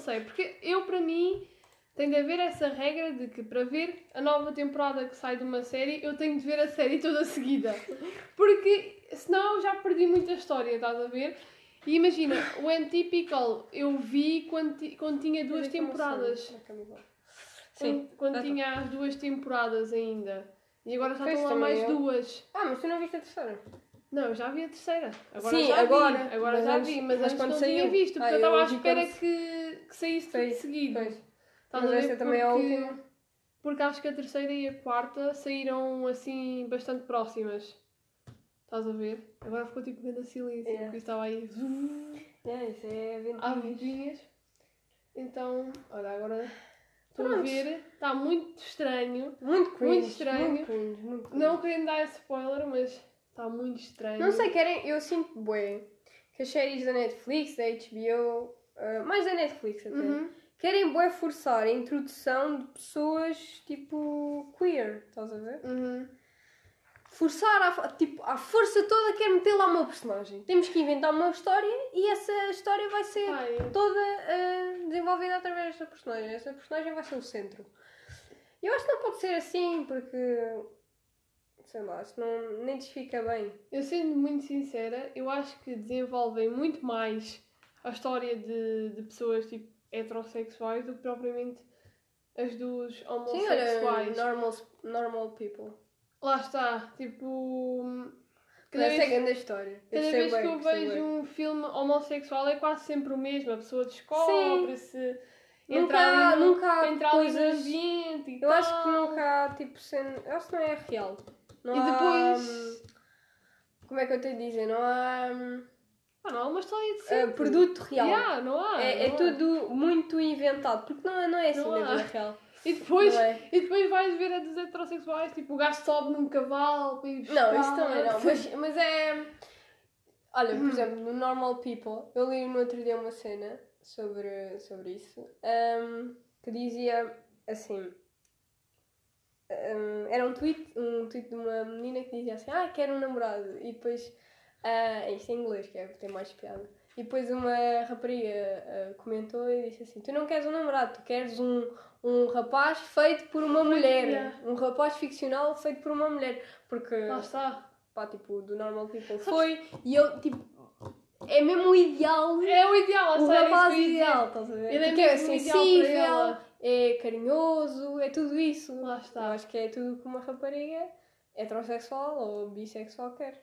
sei. Porque eu, para mim, tem de haver essa regra de que para ver a nova temporada que sai de uma série, eu tenho de ver a série toda seguida. Porque senão eu já perdi muita história, estás a ver? E imagina, o Antypical eu vi quando, quando tinha duas temporadas. Sim, quando tá. tinha as duas temporadas ainda. E agora já estão lá mais duas. Ah, mas tu não viste a terceira? Não, eu já vi a terceira. Agora Sim, já agora. vi. Agora Mas já antes- vi, mas, mas antes não tinha saiu? visto, porque Ah, eu estava à espera que, que saísse tudo Pois, seguido. Pois. Estás Mas a ver? esta também é a Porque- última. Porque acho que a terceira e a quarta saíram assim bastante próximas. Estás a ver? Agora ficou tipo grande silêncio, Yeah. porque estava aí É, isso é há aventuras. vidinhas. Então, olha, agora estou a ver, está muito estranho. Muito cringe. estranho. Muito cringe, muito cringe. Não querendo dar spoiler, mas está muito estranho. Não sei, querem. Eu sinto, bué, que as séries da Netflix, da HBO, ah, mais da Netflix até, Uhum. querem, bué, forçar a introdução de pessoas tipo queer. Estás a ver? Uhum. Forçar, fo- tipo, à força toda, quer meter lá uma personagem. Temos que inventar uma história e essa história vai ser Pai, toda ah, desenvolvida através desta personagem. Essa personagem vai ser o centro. Eu acho que não pode ser assim, porque. Sei lá, acho que não, nem desfica bem. eu sendo muito sincera, eu acho que desenvolvem muito mais a história de, de pessoas tipo heterossexuais do que propriamente as dos Sim, homossexuais. olha, normal, normal people. Lá está, tipo. Cada Essa é vez, grande história. cada vez que eu vejo um filme homossexual é quase sempre o mesmo. A pessoa descobre-se, Nunca entra nunca há entra ali no coisas- ambiente e Eu acho que tal. nunca há, tipo, cena... Eu acho que não é real. Não E há, depois- hum, Como é que eu tenho de dizer? Não há... hum, Ah, não, há uma história de uh, sempre. produto real. Yeah, não há. é é não há. tudo muito inventado. Porque não, é- não é assim Não na há. vida real. E depois, é? e depois vais ver a dos heterossexuais, tipo, o gajo sobe num cavalo buscar. Não, isso também não. Mas, mas é... Olha, por exemplo, no Normal People, eu li no outro dia uma cena sobre, sobre isso, hum, que dizia assim... hum, era um tweet, um tweet de uma menina que dizia assim, ah, quero um namorado. E depois, ah, isto em inglês, que é tem mais piada. E depois uma rapariga ah, comentou e disse assim, tu não queres um namorado, tu queres um, um rapaz feito por uma mulher. Yeah. Um rapaz ficcional feito por uma mulher. Porque Lá está. pá, tipo, do Normal People foi e eu, tipo, é mesmo o ideal, É o ideal, o é rapaz ideal, estás a ver? Ele é é para sensível. É carinhoso, é tudo isso. Lá Eu está. acho que é tudo que uma rapariga heterossexual ou bissexual quer.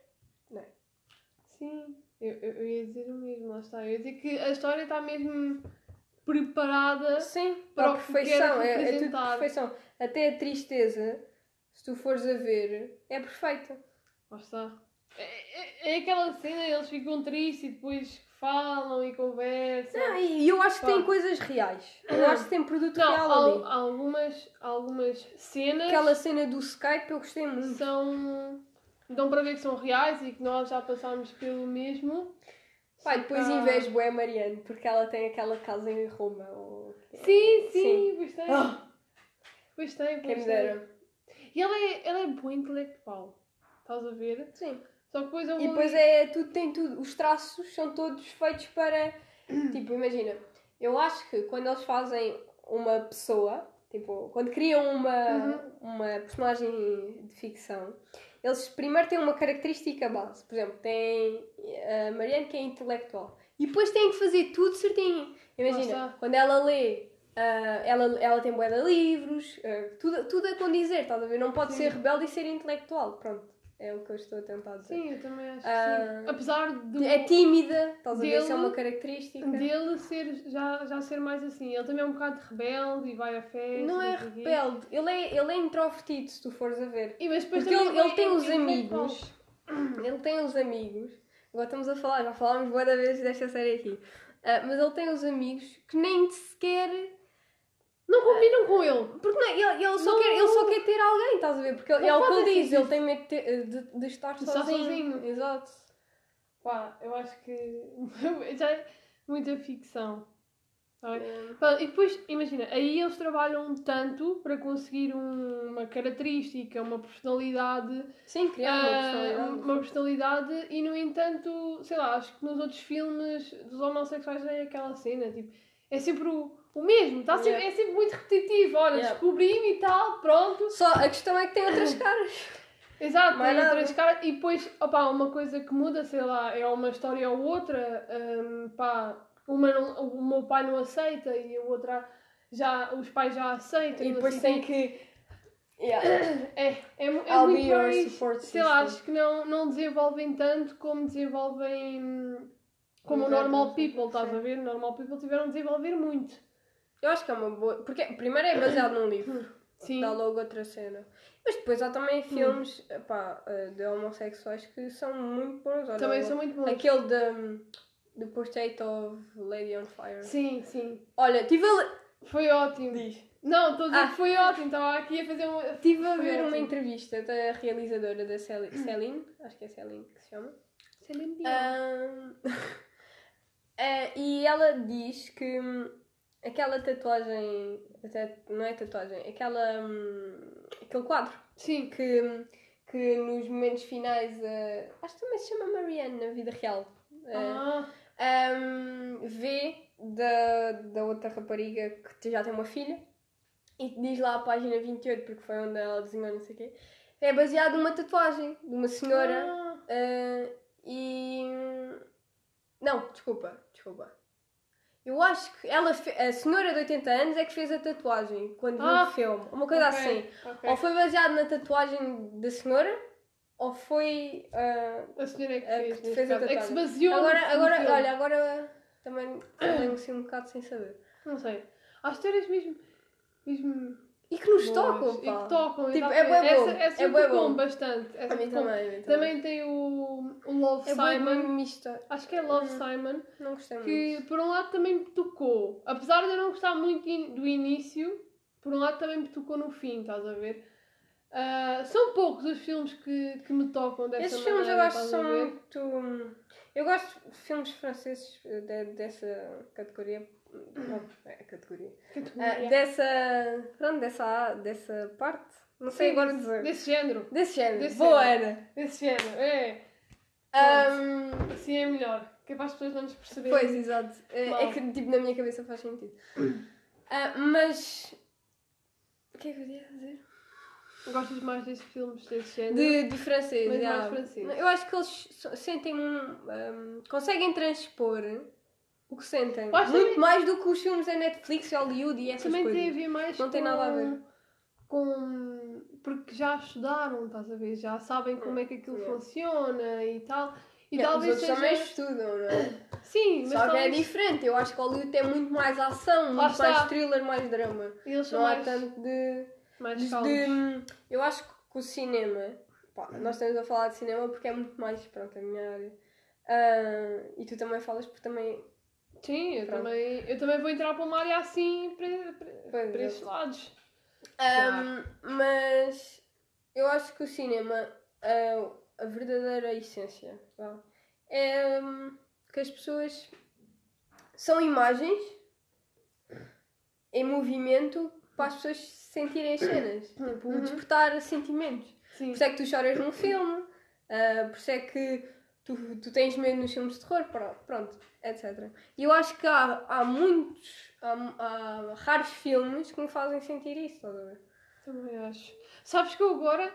Sim, eu, eu, eu ia dizer o mesmo, lá está. Eu ia dizer que a história está mesmo preparada. Sim, Para a que perfeição, quer é, é tudo perfeição. Até a tristeza, se tu fores a ver, é perfeita. Lá está. É, é, é aquela cena, eles ficam tristes e depois falam e conversam. Não, e eu acho que tem coisas reais. Eu acho que tem produto Não, real al- ali. algumas, algumas cenas Aquela cena do Skype eu gostei muito. são. dão para ver que são reais e que nós já passámos pelo mesmo. E depois Ah. invejo a Mariane, porque ela tem aquela casa em Roma. Ou... Sim, sim, gostei. Ah, Gostei, quem me gostei. dera. E ela é, ela é boa intelectual. Estás a ver? Sim. Só que depois eu E vou. depois é tudo, tem tudo. Os traços são todos feitos para. tipo, imagina, eu acho que quando eles fazem uma pessoa, tipo, quando criam uma, Uhum. uma personagem de ficção, eles primeiro têm uma característica base. Por exemplo, tem a Mariane que é intelectual. E depois têm que fazer tudo certinho. Imagina, quando ela lê. ah, ela, ela tem bué de livros, ah, tudo, tudo a condizer, estás a ver? Não pode Sim. ser rebelde e ser intelectual. Pronto, é o que eu estou a tentar dizer. Sim, eu também acho que Ah, sim. Apesar de, É tímida, estás a ver? Dele- Isso é uma característica. dele ser, já, já ser mais assim. Ele também é um bocado rebelde e vai a festas. Não é rebelde, ele é, ele é introvertido, se tu fores a ver. E, mas depois Porque ele, ele é tem os intelectual. amigos, ele tem os amigos, agora estamos a falar, já falámos boa da vez desta série aqui, Ah, mas ele tem os amigos que nem sequer. Não combinam com ele. Porque não, é, ele, ele, só Não. quer, ele só quer ter alguém, estás a ver? Porque Não é o que ele diz, ele tem medo de, ter- de, de estar sozinho. sozinho. Exato. Pá, eu acho que já é muita ficção. Pá, E depois, imagina, aí eles trabalham tanto para conseguir um- uma característica, uma personalidade, Sim, criar uma ah, personalidade. uma personalidade e no entanto, sei lá, acho que nos outros filmes dos homossexuais é aquela cena, tipo, é sempre o, o mesmo, tá sempre, Yeah. é sempre muito repetitivo, olha, Yeah. descobri-me e tal, pronto. Só a questão é que tem outras caras. Exato, Mais tem nada. outras caras e depois, opá, uma coisa que muda, sei lá, é uma história ou outra, hum, pá, uma não- o meu pai não aceita e a outra já, os pais já aceitam. E depois sei tem que. Yeah. É, é, é I'll muito mais, sei lá, acho que não, não desenvolvem tanto como desenvolvem, hum, como o Normal People, estás a ver? Normal People tiveram de desenvolver muito. Eu acho que é uma boa. Porque primeiro é baseado num livro. Sim, Dá logo outra cena. Mas depois há também filmes epá, eh, de homossexuais que são muito bons. Olha, também são muito bons. Aquele de, de Portrait of Lady on Fire. Sim, sim. Olha, tive a, Foi ótimo. Não, estou a dizer Ah. que foi ótimo, estava aqui a fazer uma... tive a ver uma ótimo. entrevista da realizadora da Celi- Celine, acho que é Celine que se chama. Celine Dion. Ahm, eh, e ela diz que hum, aquela tatuagem, até não é tatuagem, aquela, hum, aquele quadro Sim. que, hum, que nos momentos finais, eh, acho que também se chama Marianne na vida real, eh, Ah, hum, vê da, da outra rapariga que já tem uma filha e diz lá a página 28, porque foi onde ela desenhou não sei o quê, é baseado numa tatuagem de uma senhora. ah, Ah, e. Não, desculpa, desculpa. Eu acho que ela a senhora de 80 anos é que fez a tatuagem quando viu Ah, o filme. Uma coisa ok, assim. ok. Ou foi baseado na tatuagem da senhora, ou foi. ah, A senhora é que que fez, neste fez a caso. É que se tatuagem. baseou agora, agora filme. olha, agora também tenho assim um bocado sem saber. Não sei. Há histórias mesmo... mesmo E que nos tocam, E pá. que tocam, Tipo, é bom, Essa, essa é eu bué tocou bom. bastante. Essa A mim também, também. Também tem o, o Love É Simon. mista. Acho que é Love Hum. Simon. Não gostei muito. Que por um lado também me tocou. Apesar de eu não gostar muito do início, por um lado também me tocou no fim, estás a ver? Ah, são poucos os filmes que, que me tocam dessa Esses maneira. filmes eu acho que são muito. Eu gosto de filmes franceses eh, de- dessa categoria. É a categoria. Ah, dessa. Pronto, dessa, dessa parte. Não sei Sim, agora dizer. Desse género. Desse género. desse Boa. Ana. Desse género, é. Ahm, Assim é melhor. Que é para as pessoas não nos perceberem. pois, exato. É, é que tipo na minha cabeça faz sentido. Ah, mas. O que é que eu ia dizer? Gostas mais desses filmes desse género? De, de francês, Mas já. mais francês. Eu acho que eles sentem um, um, conseguem transpor o que sentem. Muito também- mais do que os filmes da Netflix, Hollywood e essas Também coisas. tem a ver mais Não com... tem nada a ver. Com... Porque já estudaram, estás a ver? Já sabem como é que aquilo Yeah. funciona e tal. E talvez os seja... também estudam, não é? Sim, mas Só que é diferente. Eu acho que Hollywood tem muito mais ação, muito mais thriller, mais drama. Eles Não há mais, tanto de, mais de, de- Eu acho que o cinema. pá, nós estamos a falar de cinema porque é muito mais pronto, a minha área. Ah, e tu também falas porque também. Sim, eu Pronto. também, eu também vou entrar para uma área assim para, para, para esses lados. Um, mas eu acho que o cinema, a, a verdadeira essência, é hum, que as pessoas são imagens em movimento para as pessoas sentirem as cenas, tipo, Uhum. despertar sentimentos. Sim. Por isso é que tu choras num filme, ah, por isso é que tu, tu tens medo nos filmes de terror, pro- pronto, etc. E eu acho que há, há muitos, há, há raros filmes que me fazem sentir isso, estás a ver? Também acho. Sabes que eu agora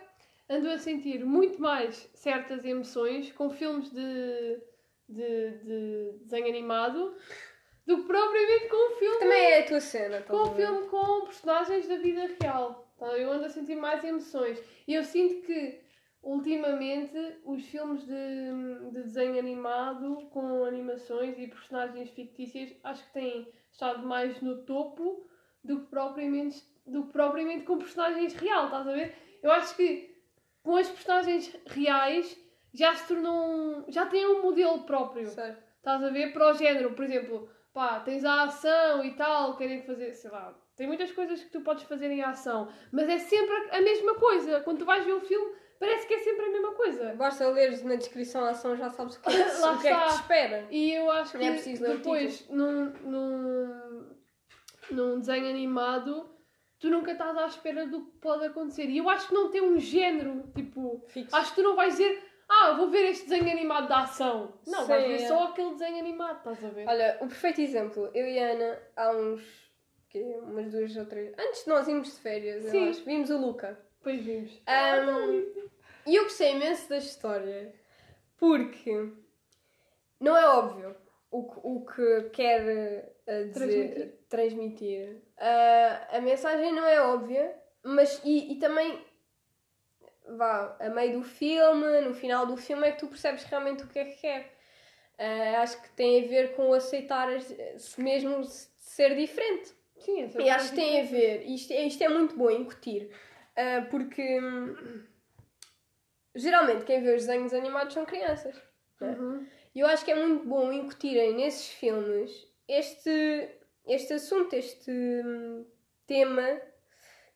ando a sentir muito mais certas emoções com filmes de, de, de desenho animado do que propriamente com um filme, Também é a tua cena, com um filme com personagens da vida real. Tá? Eu ando a sentir mais emoções. E eu sinto que ultimamente os filmes de, de desenho animado com animações e personagens fictícias acho que têm estado mais no topo do que propriamente, do que propriamente com personagens real, estás a ver? Eu acho que com as personagens reais já se tornam. já têm um modelo próprio. Certo. Estás a ver para o género, por exemplo, pá, tens a ação e tal, querem fazer, sei lá, tem muitas coisas que tu podes fazer em ação, mas é sempre a mesma coisa. Quando tu vais ver o filme, parece que é sempre a mesma coisa. Basta leres na descrição a ação, já sabes o que é Lá o que, é que te espera. E eu acho Não que é preciso ler depois, num, num, num desenho animado, tu nunca estás à espera do que pode acontecer. E eu acho que não tem um género, tipo, Fixo. acho que tu não vais dizer, ah, vou ver este desenho animado de ação. Não, Sim, vais ver é. só aquele desenho animado, estás a ver? Olha, o perfeito exemplo, eu e a Ana, há uns. quê, umas duas ou três. Antes de nós irmos de férias, Sim. eu acho, vimos o Luca. Depois vimos. Ahm, E eu gostei imenso da história porque não é óbvio o que, o que quer eh, dizer, Transmitir. transmitir. Ah, a mensagem não é óbvia, mas e, e também vá, a meio do filme, no final do filme, é que tu percebes realmente o que é que quer. Ah, acho que tem a ver com aceitar se mesmo se- ser diferente. Sim, essa E acho que tem a ver, isto, é- isto é muito bom incutir, ah, porque hum, geralmente quem vê os desenhos animados são crianças. não é? Uhum. E eu acho que é muito bom incutirem nesses filmes este, este assunto, este hum, tema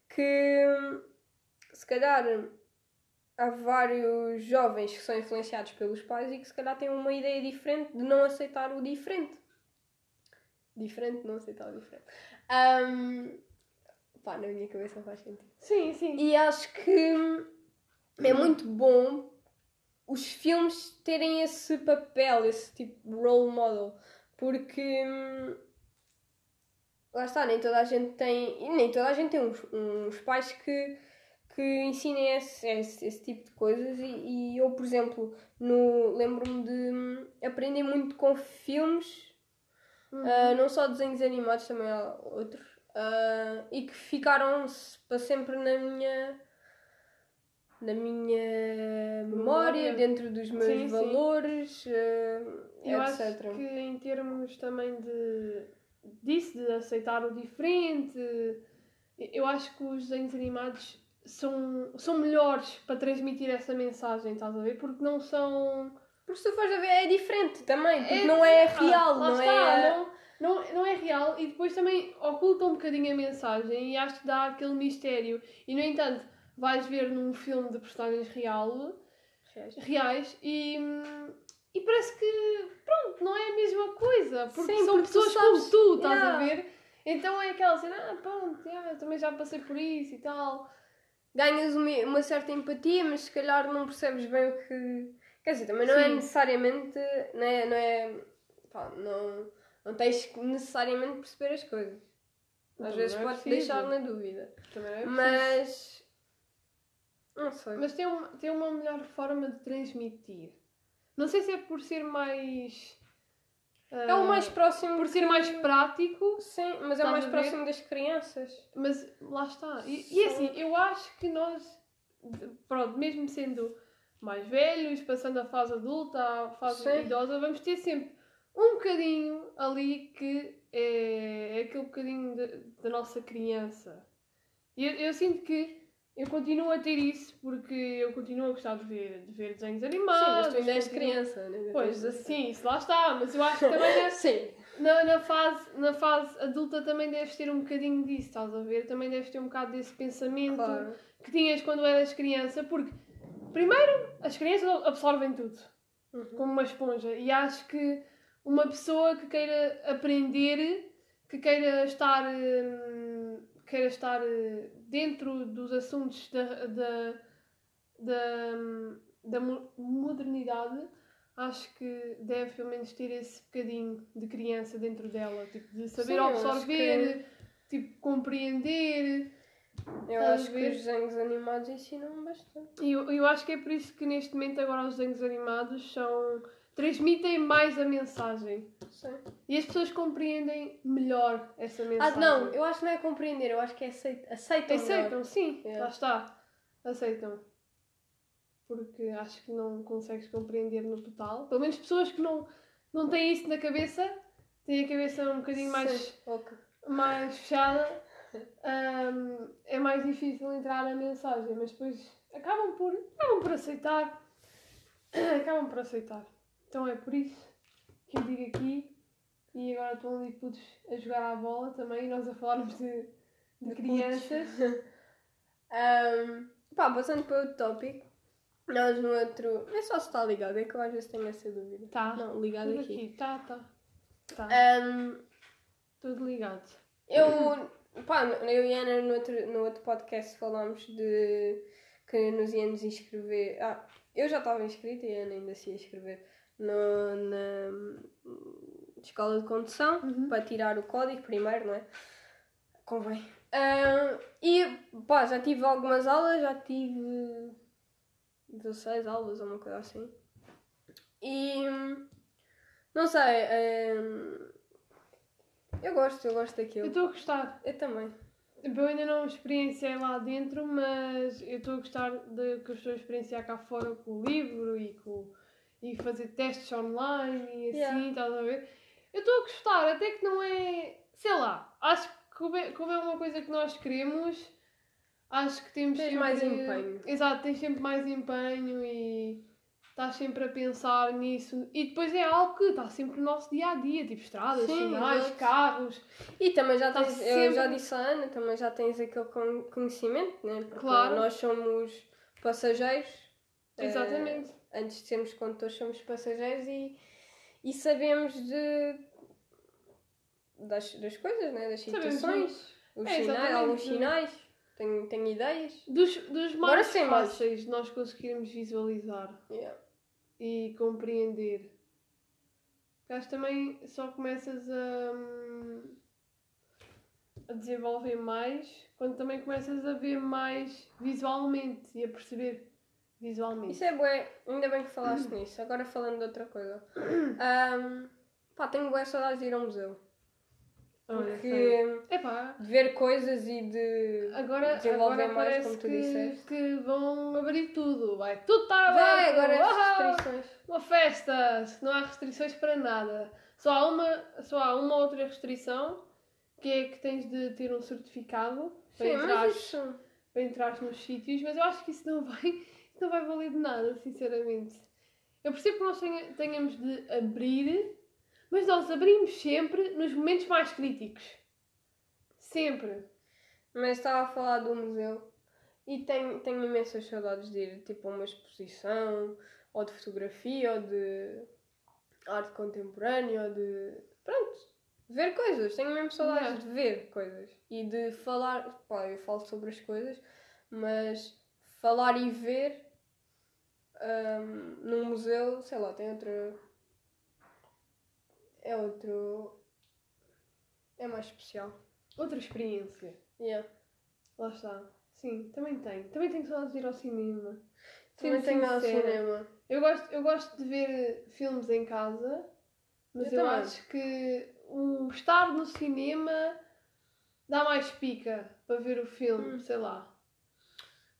que hum, se calhar há vários jovens que são influenciados pelos pais e que se calhar têm uma ideia diferente de não aceitar o diferente. Diferente, não aceitar o diferente. Hum, pá, na minha cabeça faz sentido. Sim, sim. E acho que é muito bom os filmes terem esse papel, esse tipo de role model, porque hum, lá está, nem toda a gente tem, nem toda a gente tem uns, uns pais que, que ensinem esse, esse, esse tipo de coisas e, e eu, por exemplo, no, lembro-me de hum, aprender muito com filmes Uhum. Uh, não só desenhos animados, também há outros. uh, e que ficaram para sempre na minha na minha memória, Memória. dentro dos meus Sim, sim. valores, uh, Eu etc. acho que em termos também de disso, de aceitar o diferente, eu acho que os desenhos animados são, são melhores para transmitir essa mensagem, estás a ver? Porque não são. Porque se tu fores a ver é diferente também, porque É- não é ah, real, lá não está, é. Não, não, não é real e depois também oculta um bocadinho a mensagem e acho que dá aquele mistério. E no entanto, vais ver num filme de personagens real, reais e, hum, e parece que pronto, não é a mesma coisa. Porque Sim, são porque tu pessoas sabes. como tu, estás Yeah. a ver? Então é aquela cena, ah pronto, yeah, também já passei por isso e tal. Ganhas uma, uma certa empatia, mas se calhar não percebes bem o que. Quer dizer, também não é Sim. necessariamente. Não é. Não, é, pá, não, não tens necessariamente perceber as coisas. Às Também vezes é pode preciso. deixar na dúvida. Também não é preciso. Mas. Não sei. Mas tem, uma tem uma melhor forma de transmitir. Não sei se é por ser mais. é o mais próximo. Por ser que- mais prático, Sim, mas é o mais próximo das crianças. mas lá está. E, e assim, eu acho que nós, pronto, mesmo sendo mais velhos, passando a fase adulta, a fase Sim. idosa, vamos ter sempre um bocadinho ali que é, é aquele bocadinho da nossa criança. E eu, eu sinto que eu continuo a ter isso porque eu continuo a gostar de ver, de ver desenhos animados. sim, mas tu ainda és continuo- criança, né? Pois, Tens- sim, isso lá está, mas eu acho que também na, Sim. na, na fase, na fase adulta também deves ter um bocadinho disso, estás a ver? Também deves ter um bocado desse pensamento Claro. que tinhas quando eras criança, porque primeiro as crianças absorvem tudo Uhum. como uma esponja e acho que uma pessoa que queira aprender, que queira estar, hum, queira estar eh, dentro dos assuntos da, da, da, da mo- modernidade, acho que deve pelo menos ter esse bocadinho de criança dentro dela, tipo, de saber Sim, absorver, tipo, compreender. Eu acho que ver? os desenhos animados ensinam bastante. E eu, eu acho que é por isso que neste momento agora os desenhos animados são transmitem mais a mensagem. Sim. E as pessoas compreendem melhor essa Ah, mensagem. não, eu acho que não é compreender, eu acho que é aceit aceitam. melhor. Aceitam, sim, Yeah. lá está. Aceitam. Porque acho que não consegues compreender no total. Pelo menos pessoas que não, não têm isso na cabeça, têm a cabeça um bocadinho mais, Sim, mais fechada, hum, é mais difícil entrar na mensagem, mas depois acabam por, acabam por aceitar. Acabam por aceitar. Então é por isso que eu digo aqui, e agora estão ali putos a jogar à bola também, e nós a falarmos de, de De crianças. Um, pá, passando para outro tópico. Nós no outro. É só se está ligado, é que eu às vezes tenho essa dúvida. Tá. Não, ligado Tudo aqui. aqui. Tá, tá. Tá. Ahm, Tudo ligado. eu. Pá, eu e Ana no outro, no outro podcast falámos de que nos íamos inscrever. Ah, eu já estava inscrita e a Ana ainda se ia inscrever no, na escola de condução Uhum. para tirar o código primeiro, não é? Convém. Ah, e pá, já tive algumas aulas, já tive 16 aulas ou uma coisa assim. E não sei, hum, eu gosto, eu gosto Eu daquilo. estou a gostar. Eu também. Eu ainda não experienciei lá dentro, mas eu estou a gostar de que eu estou a experienciar cá fora com o livro e, com, e fazer testes online e assim, Yeah. estás a ver? Eu estou a gostar, até que não é. Sei lá, acho que como é, como é uma coisa que nós queremos, acho que temos Tens sempre. mais empenho. Exato, tens sempre mais empenho e estás sempre a pensar nisso. E depois é algo que está sempre no nosso dia a dia, tipo estradas, Sim, sinais, carros. E também já tens, eu sempre- já disse à Ana, também já tens aquele con- conhecimento, né? Porque Claro. nós somos passageiros. eh, Exatamente. Antes de sermos condutores, somos passageiros e, e sabemos de. Das, das coisas, né? das situações, os É, sinais, alguns sinais, tenho, tenho ideias. Dos, dos Agora mais sim, mas- fáceis nós conseguirmos visualizar Yeah. e compreender. Que também só começas a, a desenvolver mais quando também começas a ver mais visualmente e a perceber visualmente. Isso é bué, ainda bem que falaste nisso. Agora falando de outra coisa. Ahm, pá, tenho bué saudades de ir ao museu. Porque. Epá, de ver coisas e de. agora, Desenvolver agora mais, como tu que, disseste. que vão abrir tudo. Vai tudo estar aberto. Vai, agora Uau! restrições. Uma festa, não há restrições para nada. Só há uma, só há uma outra restrição, que é que tens de ter um certificado para Sim, entrar, para entrar nos sítios, mas eu acho que isso não vai, não vai valer de nada, sinceramente. Eu percebo que nós tenha- tenhamos de abrir, mas nós abrimos sempre nos momentos mais críticos. Sempre. Mas estava a falar do museu e tenho, tenho imensas saudades de ir tipo, a uma exposição, ou de fotografia, ou de arte contemporânea, ou de. Pronto, ver coisas. Tenho mesmo saudades Yeah. de ver coisas e de falar. Pá, eu falo sobre as coisas, mas falar e ver hum, num museu, sei lá, tem outra. É outro. É mais especial. Outra experiência. Yeah. Lá está. Sim, também tenho. Também tenho saudades de ir ao cinema. Também Sendo tenho ao cinema. Eu gosto, eu gosto de ver filmes em casa, mas Eu eu, acho que o estar no cinema dá mais pica para ver o filme, Hum. sei lá.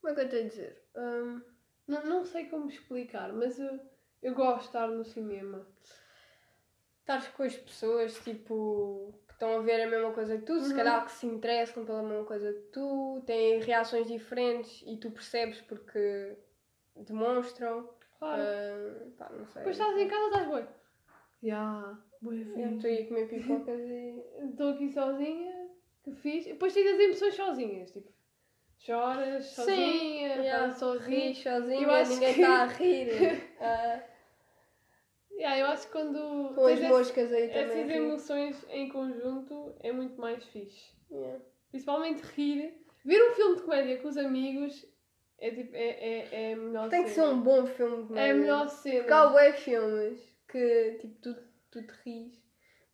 Como é que eu tenho a dizer? Hum, Não, não sei como explicar, mas eu, eu gosto de estar no cinema. Estás com as pessoas tipo que estão a ver a mesma coisa que tu, se Uhum. calhar que se interessam pela mesma coisa que tu, têm reações diferentes e tu percebes porque demonstram. Claro. Hum, pá, não sei. Depois estás em casa, estás boi. Já, boi estou aí a comer pipocas e. Estou aqui sozinha, que fiz. Depois tens as emoções sozinhas, tipo, choras Sim, sozinha, yeah, estás sozinha. Ri sozinha, Eu acho ninguém que- está a rir. Ah, Yeah, eu acho que quando com as moscas aí também. essas rir. emoções em conjunto é muito mais fixe. Yeah. Principalmente rir. Ver um filme de comédia com os amigos é tipo, é, é, é a melhor Tem que ser um bom filme de É a comédia. melhor cena. Porque há bué filmes que tipo tu, tu te ris,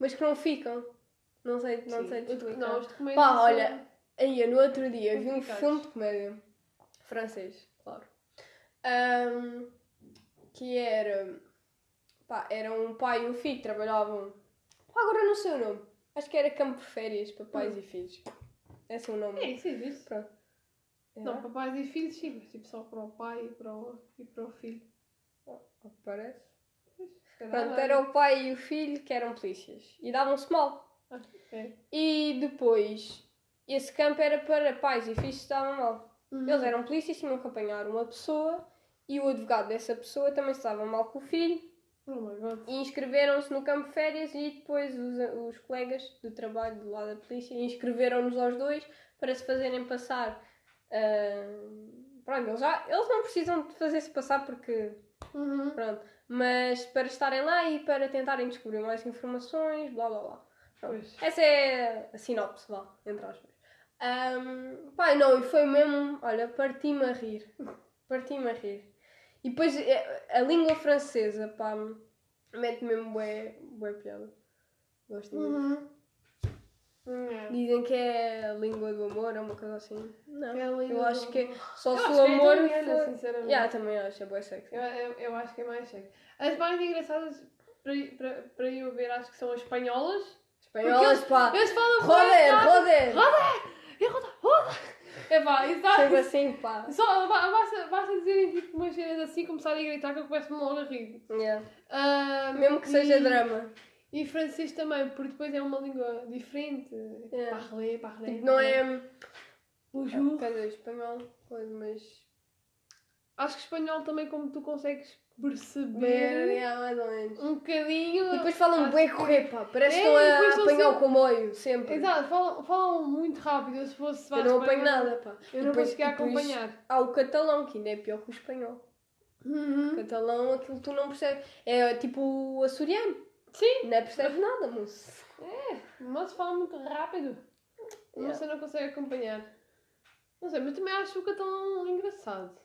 mas que não ficam. Não sei, não Sim. sei te explicar. Não, os de comédia Pá, olha, aí eu no outro dia vi um filme de comédia francês, claro. Ahm, que era pá, era um pai e um filho que trabalhavam. Pá, agora não sei o nome. Acho que era campo de férias para pais e filhos. Esse é o nome. É, isso existe. Pronto. Não, Era? para pais e filhos sim, mas tipo só para o pai e para o, e para o filho. Ao que Parece. Pronto, era o pai e o filho que eram polícias. E davam-se mal. Ah, é. E depois, esse campo era para pais e filhos que estavam mal. Uhum. Eles eram polícias, tinham que apanhar uma pessoa e o advogado dessa pessoa também estava mal com o filho Oh e inscreveram-se no campo de férias e depois os, os colegas do trabalho do lado da polícia inscreveram-nos aos dois para se fazerem passar ah, Pronto, eles, já, eles não precisam de fazer-se passar porque. Uhum. Pronto. Mas para estarem lá e para tentarem descobrir mais informações, blá blá blá. Essa é a sinopse, vá, entre aspas. Um, pá, não, e foi mesmo, olha, parti-me a rir. Parti-me a rir. E depois eh, a língua francesa, pá, mete mesmo bué, bué piada. Gosto muito. Uhum. É. Dizem que é a língua do amor, é uma coisa assim. Não, É eu acho que amor. só Eu se acho o que é amor italiana, for... sinceramente. Yeah, também acho, é bué sexy. Eu, eu, eu acho que é mais sexy. As mais engraçadas para, para, para eu ver acho que são as espanholas. Espanholas, Porque pá. Eles falam Roder, bué roder. Rápido. É pá, isso dá- Sempre assim, pá. Só ba- basta, basta dizerem tipo umas cenas assim, começarem a gritar que eu começo-me logo a rir. Yeah. Ah, Mesmo que seja e- drama. E francês também, porque depois é uma língua diferente. Yeah. Parler, parler. Tipo, não é. Bonjour. Quer dizer, espanhol, mas. Acho que espanhol também, como tu consegues perceber yeah, mais ou menos. um bocadinho. E depois falam que- correr, pá. Parece que É, estão e a apanhar o comboio, sempre. Exato, falam, falam muito rápido. Eu, se fosse Eu não apanho nada, pá. Eu E não depois acompanhar. Há o catalão, que ainda é pior que o espanhol. Uhum. O catalão, aquilo tu não percebes. É tipo o açoriano. Sim, Não percebes nada, moço. mas fala muito rápido. Yeah. Você não consegue acompanhar. Não sei, mas também acho o catalão engraçado.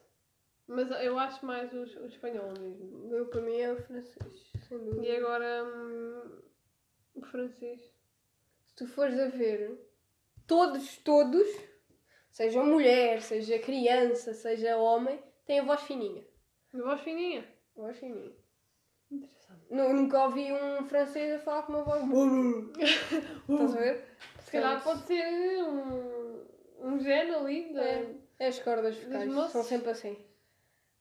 Mas eu acho mais o, o espanhol mesmo. O meu para mim é o francês, sem dúvida. E agora hum, o francês. Se tu fores a ver, todos, todos, seja mulher, seja criança, seja homem, têm a voz fininha. De voz fininha. Voz fininha. Interessante. Nu- Nunca ouvi um francês a falar com uma voz. Estás a ver? Se calhar pode ser um, um gene ali. É. É as cordas vocais, são sempre assim.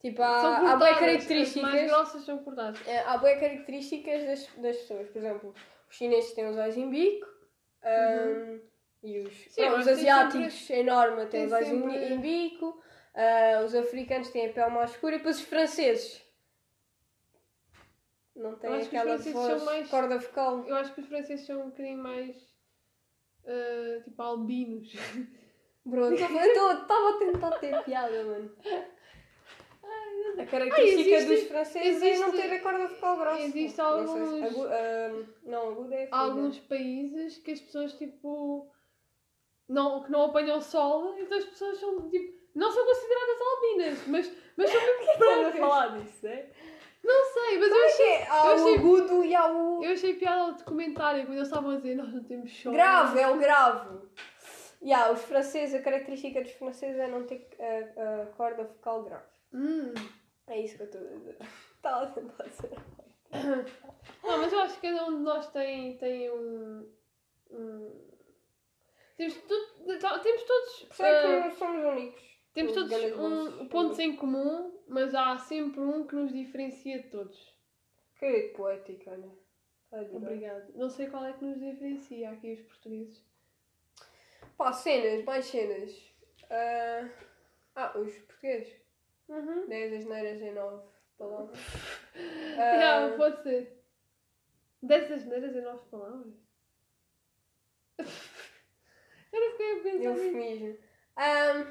Tipo, há, há cortadas. bem As mais características. grossas são cortadas. é, Há bem características das, das pessoas. Por exemplo, os chineses têm os olhos em bico. ahm, e os, Sim, não, os asiáticos em norma têm os olhos em- sempre- em, bico. ah, os africanos têm a pele mais escura. E depois os franceses. Não têm aquela voz mais- corda vocal. Eu acho que os franceses são um bocadinho mais. ah, tipo albinos. Bro, eu estava a tentar ter piada, mano. A característica existe- dos franceses é não existe- ter a corda vocal grossa. existe Não sei se- alguns- agu- ah, não, aguda é fina. alguns países que as pessoas tipo. Não, que não apanham sol, então as pessoas são tipo. Não são consideradas albinas, mas, mas são mesmo Estás a falar disso, é? Não sei, mas eu Como é que achei, é? Há eu o achei- agudo e há o... eu achei piada ao documentário quando eles estavam a dizer nós não temos sol. Grave, é o grave. E há os franceses, a característica dos franceses é não ter a, a corda vocal grave. Hum. É isso que eu estou a dizer. Estava a tentar dizer. Não, mas eu acho que cada um de nós tem, tem um. um- Temos, tu- tá- temos todos. Por isso é que ah, somos únicos. temos Os todos um, pontos em comum, mas há sempre um que nos diferencia de todos. Que poética. Adorei. Obrigada. Não sei qual é que nos diferencia aqui os portugueses. Pá, cenas, mais cenas. Ah, ah, os portugueses. Uhum. 10 asneiras em 9 palavras. Yeah, Ah, pode ser. Dessas neiras em nove palavras. Eu não fiquei a pensar eufemismo. Ah,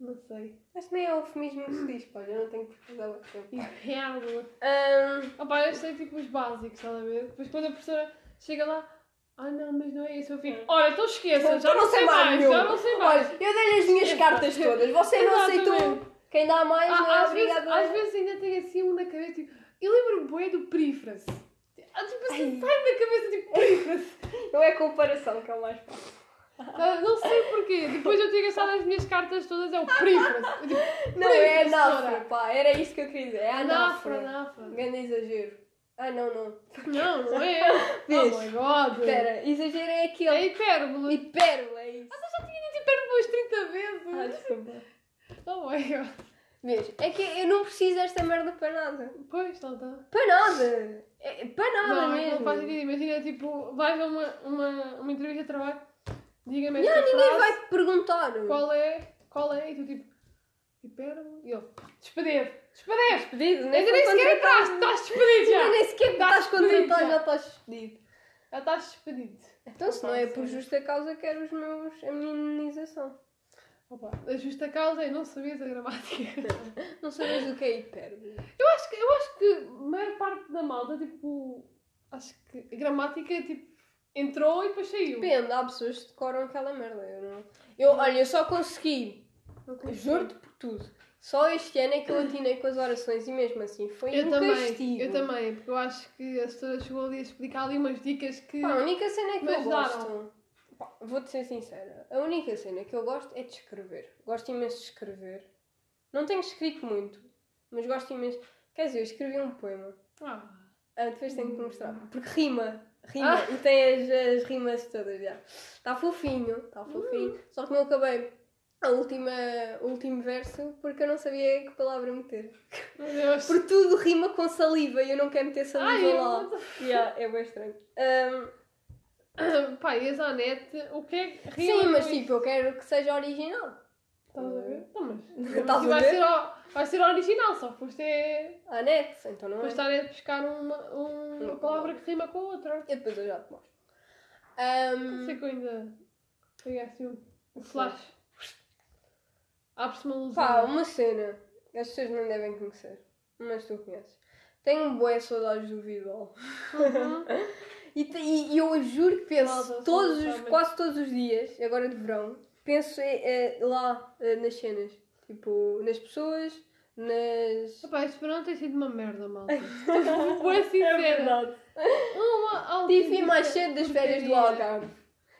Não sei. mas nem é eufemismo que se diz, pá, eu não tenho que muito tempo. Inferno. Ah, Opa, eu sei tipo os básicos, estás a ver? Depois quando a professora chega lá, ah não, mas não é isso, eu fico, ora, então esqueça, já eu não sei mais, já não sei mais. Olha, eu dei-lhe as minhas cartas todas. Você não aceitou. Quem dá mais não é Ah, às, vezes, obrigado às vezes ainda tem assim um na cabeça, tipo, eu lembro-me bué do perífrase. Ah, Tipo assim, sai na cabeça tipo perífrase. Não é comparação que é o mais fácil. Ah, não sei porquê. Depois eu tinha gastado as minhas cartas todas, é o perífrase. Não, é senhora. pá. Era isso que eu queria dizer. É anáfora. anáfora. Grande exagero. Ah, não, não. Não, não é. Vês? Oh my god. Espera, exagero é aquele. É hipérbole. Hipérbole, é isso. Eu já tinha dito hipérbole umas 30 Ah, vezes. desculpa. Oh my god. Vês? É que eu não preciso desta merda para nada. Pois, não está. Para nada. É, para nada Não, é mesmo. não faz sentido. Imagina, tipo, vais a uma, uma, uma entrevista de trabalho, diga-me Não, esta ninguém frase, vai te perguntar. qual é, qual é, e tu tipo, hipérbole, e ele, despedir, despedir, Despedido, ainda nem sequer entraste, estás despedido já, Nem sequer Estás estás despedido contratado, já. estás despedido. já estás despedido. Então, se não é por justa causa, quero os meus, a minha indenização. Opa, a justa causa é não saberes a gramática. Não sabes o que é hipérbole. Eu acho que, eu acho que a maior parte da malta, tipo, acho que a gramática, tipo, entrou e depois saiu. Depende, há pessoas que decoram aquela merda. Eu não. Eu, olha, eu só consegui, juro-te por tudo. Só este ano é que eu atinei com as orações e mesmo assim foi Eu um também, castigo. eu também, porque eu acho que a senhora chegou ali a explicar ali umas dicas que. Pá, a única cena que Me eu gosto. Vou-te ser sincera. A única cena que eu gosto é de escrever. Gosto imenso de escrever. Não tenho escrito muito, mas gosto imenso. Quer dizer, eu escrevi um poema. Ah, Ah, depois tenho que mostrar. Porque rima. Rima. E tem as, as rimas todas já. Está fofinho. Está fofinho. Só que não acabei a última, o último verso porque eu não sabia que palavra meter. meu Deus. Por tudo rima com saliva e eu não quero meter saliva Ai, lá. eu... Yeah, é bem estranho. Ahm, Pá, e a Zanete, o que é que. sim, mas tipo, eu quero que seja original. Estás a ver? Não, mas. Estás a vai, ver? ser, o- vai ser original, só foste é. A net, então não é. Depois estar a buscar uma, um- uma palavra que rima com a outra. E depois eu já te mostro. Não Ahm, sei que eu ainda. Peguei assim um, um flash. Abre-se uma luz. pá, uma cena as pessoas não devem conhecer, mas tu conheces. Tenho um bué saudades do Vidal. Uhum. E, e- eu juro que penso Malta, todos os, realmente- quase todos os dias, agora de verão, penso eh, eh, lá eh, nas cenas. Tipo, nas pessoas, nas. Epá, este verão tem sido uma merda, malta. Vou ser sincera. Uma Tive mais cedo das férias do. Algarve.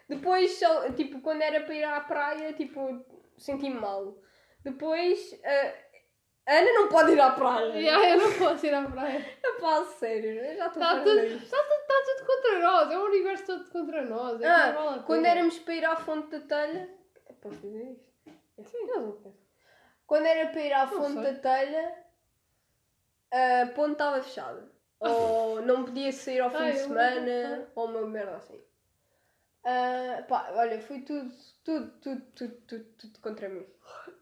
Depois, só, tipo, quando era para ir à praia, tipo, senti-me mal. Depois, a Ana não pode ir à praia. Yeah, eu não posso ir à praia. Eu falo sério, eu já estou Está farta tudo, está, está tudo contra nós. É o universo todo contra nós. É Ah, Quando éramos para ir à fonte da telha. Posso dizer isto? É Sim, não pensam. Quando era para ir à Não fonte sei. da telha, a ponte estava fechada. Ou não podia sair ao fim Ai, de eu- semana, ou uma merda assim. Ah, pá, olha, foi tudo, tudo, tudo, tudo, tudo, tudo contra mim.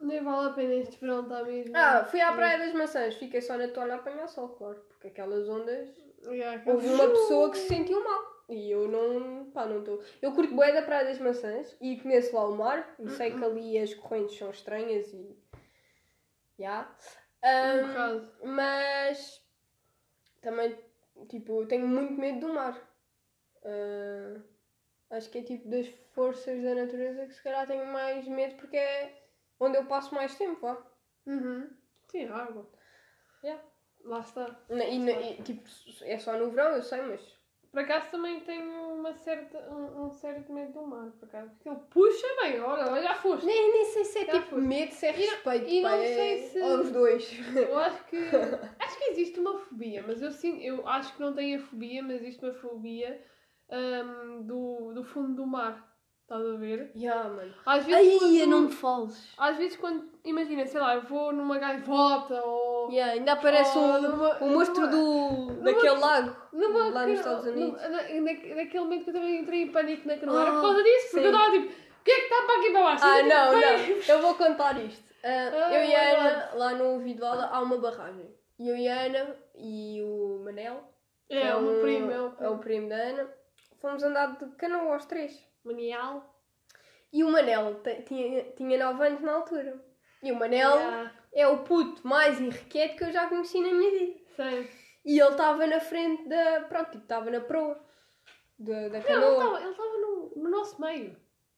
Nem vale a pena este verão estar mesmo. Ah, fui à Praia das Maçãs, fiquei só na toalha a apanhar sol, claro, porque aquelas ondas Yeah, Houve uma pessoa que se sentiu mal. E eu não. pá, não estou. Eu curto bué da Praia das Maçãs e conheço lá o mar e sei que ali as correntes são estranhas e. Já. Um Ahm, bocado. mas. Também, tipo, eu tenho muito medo do mar. Ah, acho que é tipo das forças da natureza que se calhar tenho mais medo porque é onde eu passo mais tempo, vá. Uhum. Sim, água. Yeah. Lá está. Na- E, na- e, tipo, é só no verão, eu sei, mas. Por acaso também tenho uma certa, um, um certo medo do mar, por acaso. Porque ele puxa bem, olha, olha, já foste. Nem, nem sei se é Já tipo foste. medo, se é E não- respeito. e não é- sei se- Ou os dois. Eu acho que. Acho que existe uma fobia, mas eu sim, eu acho que não tenho a fobia, mas existe uma fobia hum, do, do fundo do mar. Estás a ver? Ya, mano. Às vezes. Ai, quando- não me fales. Às vezes quando. Imagina, sei lá, eu vou numa gaivota ou. Ya, ainda aparece Oh, o, numa- o monstro numa- do, daquele lago. Numa, lá nos Estados numa- Unidos. na- na- naquele momento que eu também entrei em pânico na canoa. Era Ah, por causa disso, porque sim. eu estava tipo, o que é que está para aqui para baixo? Ah, não, não. Eu vou contar isto. Ah, Ah, eu e a Ana, lá no Vidola, há uma barragem. E eu e a Ana e o Manel, É, o meu um- primo, é o é o primo. primo da Ana, fomos andar de canoa aos três. Manial. E o Manel tinha, tinha 9 anos na altura. E o Manel Yeah, é o puto mais irrequieto que eu já conheci na minha vida. sei. E ele estava na frente da. Pronto, tipo, estava na proa da, da Não, ele canoa. estava ele estava no, no nosso meio.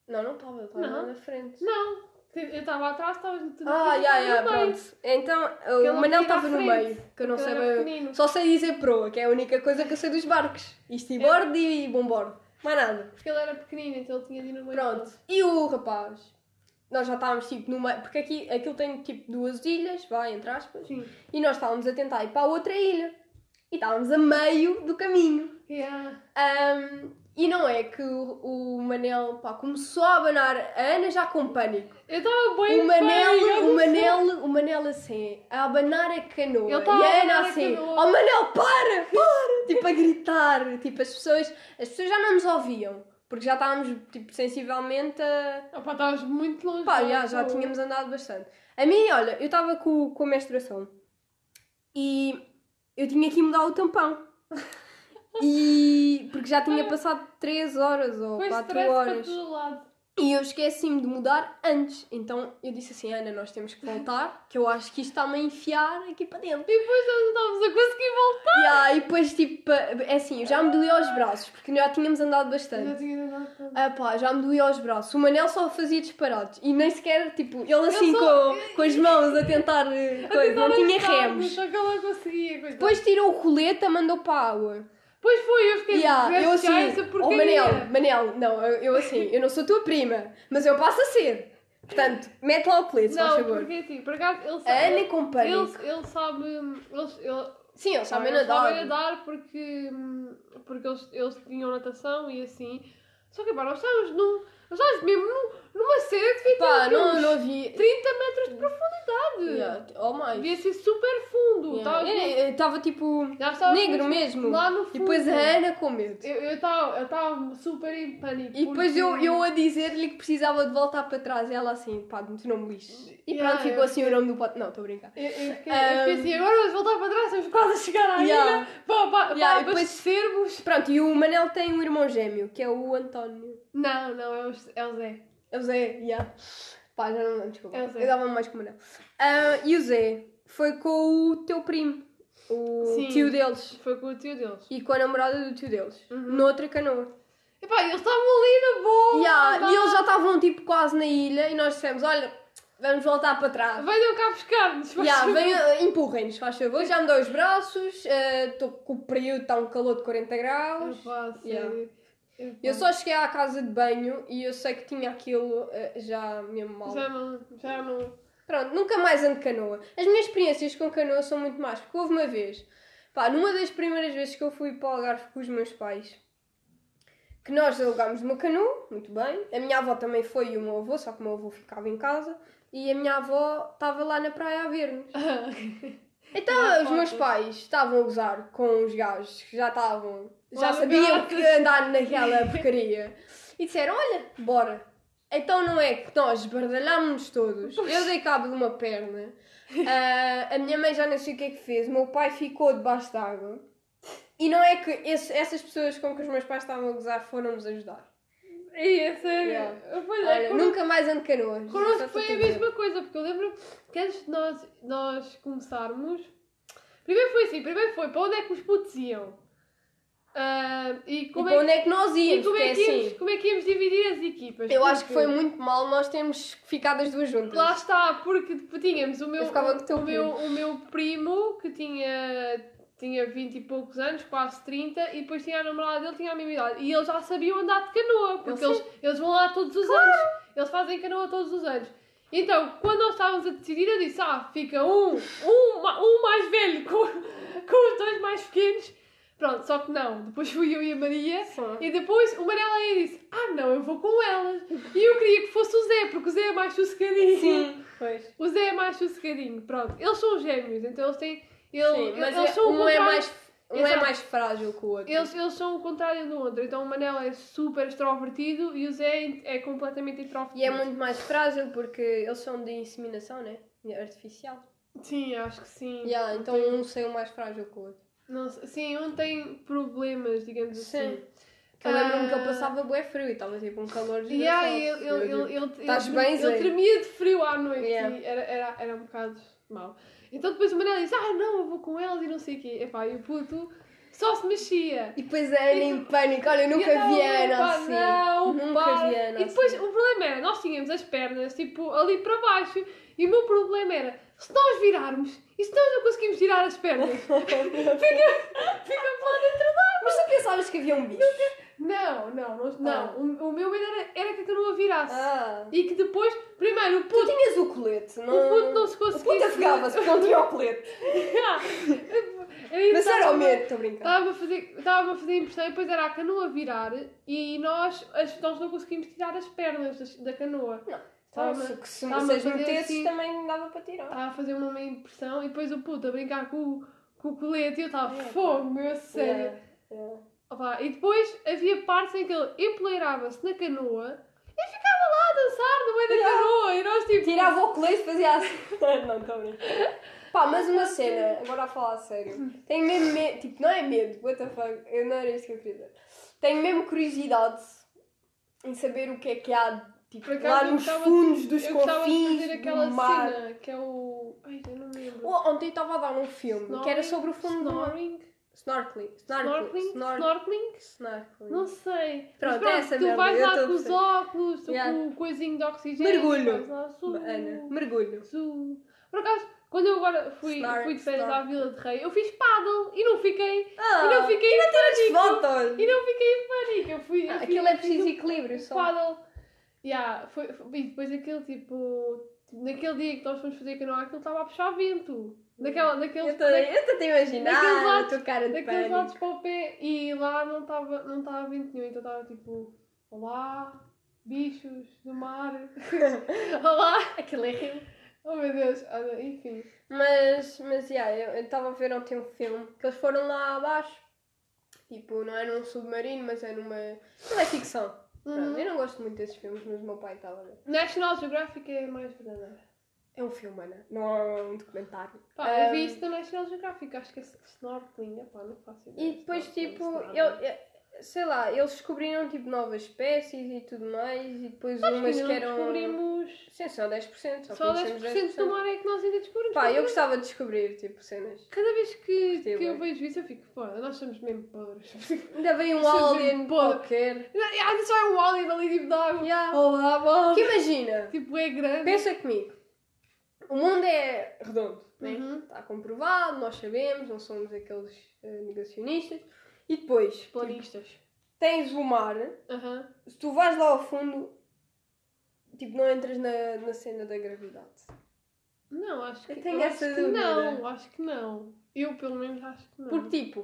Não, não estava, ele estava Não. lá na frente. Não, eu estava atrás, estavas no Ah, já, já, pronto. Então, o Manel estava no meio, que eu não sei bem. Só sei dizer proa, que é a única coisa que eu sei dos barcos. Eastboard e bomboard. Mais nada. Porque ele era pequenino, então ele tinha de ir no meio. Pronto. E o rapaz? Nós já estávamos tipo no meio. Porque aqui, aquilo tem tipo duas ilhas, vai, entre aspas. Sim. E nós estávamos a tentar ir para a outra ilha. E estávamos a meio do caminho. Yeah. Ahm, e não é que o, o Manel pá, começou a abanar a Ana já com pânico. Eu estava bem O Manel, bem, o Manel, o Manel assim, a abanar a canoa. E a Ana assim, canoa. oh Manel, para, para! tipo a gritar. Tipo, as pessoas, as pessoas já não nos ouviam. Porque já estávamos tipo, sensivelmente a. Opa, estavas muito longe. Pá, já, já tínhamos andado bastante. A mim, olha, eu estava com, com a menstruação e eu tinha que mudar o tampão. E porque já tinha passado 3 horas ou Foi 4 stress para horas. E eu esqueci-me de mudar antes. Então eu disse assim: Ana, nós temos que voltar, que eu acho que isto está-me a enfiar aqui para dentro. E depois nós não estávamos a conseguir voltar. Yeah, e depois, tipo, é assim, eu já me doí aos braços, porque já tínhamos andado Já bastante. tinha andado tanto. Ah pá, já me doí aos braços. O Manel só fazia disparados. E nem sequer, tipo, ele assim só- com, com as mãos a tentar eh, A coisa, tentar não tinha remos. Só que ela conseguia. Depois tirou o colete mandou para a água. Pois foi, eu fiquei Yeah, eu assim, essa oh porcaria. Manel, Manel, não, eu, eu assim, eu não sou tua prima, mas eu passo a ser. Portanto, mete lá o colete, Não, favor. porque assim, por acaso ele sabe. Ana com pânico. Ele, ele sabe. Ele, ele, Sim, eles sabem eles nadar. sabem nadar porque, porque eles, eles tinham natação e assim. Só que pá, nós estávamos num. Nós estávamos mesmo num, numa cena que devia ter Pá, não, não havia. 30 metros de profundidade. Yeah, ou mais. Devia ser super fundo. Yeah. Estava tipo Já estava negro mesmo lá no E depois fundo. a Ana com medo. Eu estava eu estava super em pânico. E depois eu, eu a dizer-lhe que precisava de voltar para trás. E ela assim, pá, tu não me lixes. E Yeah, pronto, ficou assim o nome do pote. Não, estou a brincar. Eu, eu fiquei, eu fiquei Um, assim, agora vamos voltar para trás, estamos quase a chegar à Yeah. ilha para, para, Yeah, para e depois-. Pronto, e o Manel tem um irmão gêmeo, que é o António. Não, não, é o, é o Zé. É o Zé, yeah. Pá, já não desculpa. É o Zé. Eu dava mais com o Manel. Ah, e o Zé foi com o teu primo, o Sim. tio deles. Foi com o tio deles. E com a namorada do tio deles. Uhum. Noutra canoa. Epá, eles estavam ali na boa. Yeah, e eles já estavam tipo quase na ilha e nós dissemos, olha, vamos voltar para trás. Venham cá buscar-nos. faz Yeah, favor. venha, empurrem-nos, faz favor. Já me dou os braços, estou com o período, está um calor de 40 graus. Epá, Yeah. Epá. Eu só cheguei à casa de banho e eu sei que tinha aquilo eh, já mesmo mal. Já não, já não. Pronto, nunca mais ando canoa. As minhas experiências com canoa são muito más, porque houve uma vez, pá, numa das primeiras vezes que eu fui para o Algarve com os meus pais, que nós alugámos uma canoa, muito bem. A minha avó também foi e o meu avô, só que o meu avô ficava em casa, e a minha avó estava lá na praia a ver-nos. Então, os meus pais estavam a gozar com os gajos que já estavam, já no sabiam que andar naquela porcaria. E disseram: Olha, bora. Então não é que nós esbardalhámos-nos todos. Eu dei cabo de uma perna. ah, a minha mãe já não sei o que é que fez. O meu pai ficou debaixo d'água. E não é que esse- essas pessoas com que os meus pais estavam a gozar foram-nos ajudar. E é. Yeah. Pois é, Olha, nunca mais ando canoas. Connosco foi a mesma coisa, porque eu lembro que antes de nós, nós começarmos. Primeiro foi assim, primeiro foi para onde é que os putos iam? Ah, e E como para é, onde é que nós e íamos? como, Porque é é que íamos, assim. como é que íamos dividir as equipas? Eu acho que Porque- foi muito mal nós termos ficado as duas juntas. Lá está, porque tínhamos o meu, o o, meu, o meu primo que tinha, tinha 20 e poucos anos, quase 30, e depois tinha a namorada dele, tinha a mesma idade. E eles já sabiam andar de canoa, porque Eles eles, vão lá todos os anos. Eles fazem canoa todos os anos. Então, quando nós estávamos a decidir, eu disse: Ah, fica um, um, um mais velho com, com os dois mais pequenos. Pronto, só que não. Depois fui eu e a Maria. E depois o Manela aí disse: Ah, não, eu vou com elas. E eu queria que fosse o Zé, porque o Zé é mais sossegadinho. Sim, pois. O Zé é mais sossegadinho, pronto. Eles são gêmeos, então eles têm. Ele, Sim, mas eles é- são um, é mais, um é Exato. mais frágil que o outro. Eles, eles são o contrário do outro. Então o Manel é super extrovertido e o Zé é completamente introvertido. E é muito mais frágil porque eles são de inseminação, né? Artificial. Sim, acho que sim. Yeah, então um saiu mais frágil que o outro. Não sim, um tem problemas, digamos Sim. assim. Que eu lembro-me que Ah. ele passava bué frio e estava tipo um calor de Yeah, ele, ele, ele, ele, Estás ele, bem, ele tremia de frio à noite Yeah. era, era, era um bocado mau. Então depois o Manel disse: Ah, não, eu vou com eles e não sei o quê. Epá, e o puto só se mexia. E depois a Ana em pânico, olha, eu nunca vi a Ana assim. Não, nunca vi a Ana E depois assim. o problema era, nós tínhamos as pernas tipo ali para baixo e o meu problema era, se nós virarmos e se nós não conseguimos tirar as pernas, fica, fica para dentro da Mas tu pensavas que havia um bicho? Não, não, não. não. Ah. O, o meu medo era, era que a canoa virasse. Ah. E que depois, primeiro, o Tu puto, tinhas o colete, não... o puto não se O conseguisse... puto afogava-se porque não tinha o colete. Mas era o medo, estou a brincar. Estava a fazer, estava a fazer impressão e depois era a canoa virar e nós, as, nós não conseguimos tirar as pernas das- da canoa. Não. Estava- Então, se, se, fazer metesses assim- também dava para tirar. Estava a fazer uma meia impressão e depois o puto a brincar com, o- com o colete e eu estava É, fogo, meu, sério. Yeah, yeah. Opa, e depois havia partes em que ele empoleirava-se na canoa e ficava lá a dançar no meio da Yeah. canoa e nós tipo... Tirava o colete e fazia assim. não, estou a brincar. Pá, mas uma cena, agora a falar a sério. Tenho mesmo medo, tipo, não é medo, what the fuck, eu não era isso que eu queria dizer. Tenho mesmo curiosidade em saber o que é que há Tipo, lá nos fundos de- dos eu gostava de confins fazer aquela mar. cena que é o. Ai, eu não lembro. Oh, ontem estava a dar um filme que era sobre o fundo do mar. Snorkeling. Snorkeling? Snor- Snorkeling? Snorkeling. Não sei. Pronto, Mas é essa tu vais lá com os óculos, com o coisinho de oxigênio. Mergulho. Ana, mergulho. Por acaso, quando eu agora fui, Snor- fui de férias à Vila de Rei, eu fiz paddle e não fiquei. Ah, e não fiquei em pânico. fotos! E não fiquei em pânico. Eu fui, eu Ah, aquilo é preciso equilíbrio só. Paddle. Yeah, foi, foi- e depois aquele tipo. Naquele dia que nós fomos fazer canoa, aquilo estava a puxar vento. Daquela, daqueles, Eu estou a imaginar Daqueles a lados- cara de daqueles pânico. lados para o pé e lá não estava não estava vento nenhum, então estava tipo, olá, bichos do mar, olá, Aquilo é rio. oh meu Deus, olha, enfim. Mas, mas, yeah, eu estava a ver ontem um filme que eles foram lá abaixo. Tipo, não é num submarino, mas é numa... Não é ficção. Pronto, Uhum. Eu não gosto muito desses filmes, mas o meu pai estava a ver. National Geographic é mais verdadeira. É um filme, Ana. Não é um documentário. Pá, eu vi isso na National Geographic, acho que é snorkeling, epá, não faço ideia. E depois, tipo, eu, sei lá, eles descobriram, tipo, novas espécies e tudo mais. E depois umas Ainda que não eram... descobrimos, Sim, só 10%. Só, só conhecemos 10% do mar é que nós ainda descobrimos. Pá, eu gostava de descobrir, tipo, cenas. Cada vez que, Gostei que eu vejo isso eu fico, pô, nós somos mesmo podres. Ainda veio um alien qualquer. Ah, só é um alien ali tipo de água. Yeah. Olá, bom. Que imagina, Tipo, é grande. pensa comigo. O mundo é redondo, né? Uhum. Está comprovado, nós sabemos, não somos aqueles eh, negacionistas. E depois, tipo, Planistas. tens o mar. Aham. Se tu vais lá ao fundo, tipo, não entras na, na cena da gravidade. Não, acho que, Eu tenho eu essa acho que não. Acho que não. Eu, pelo menos, acho que não. Porque, tipo,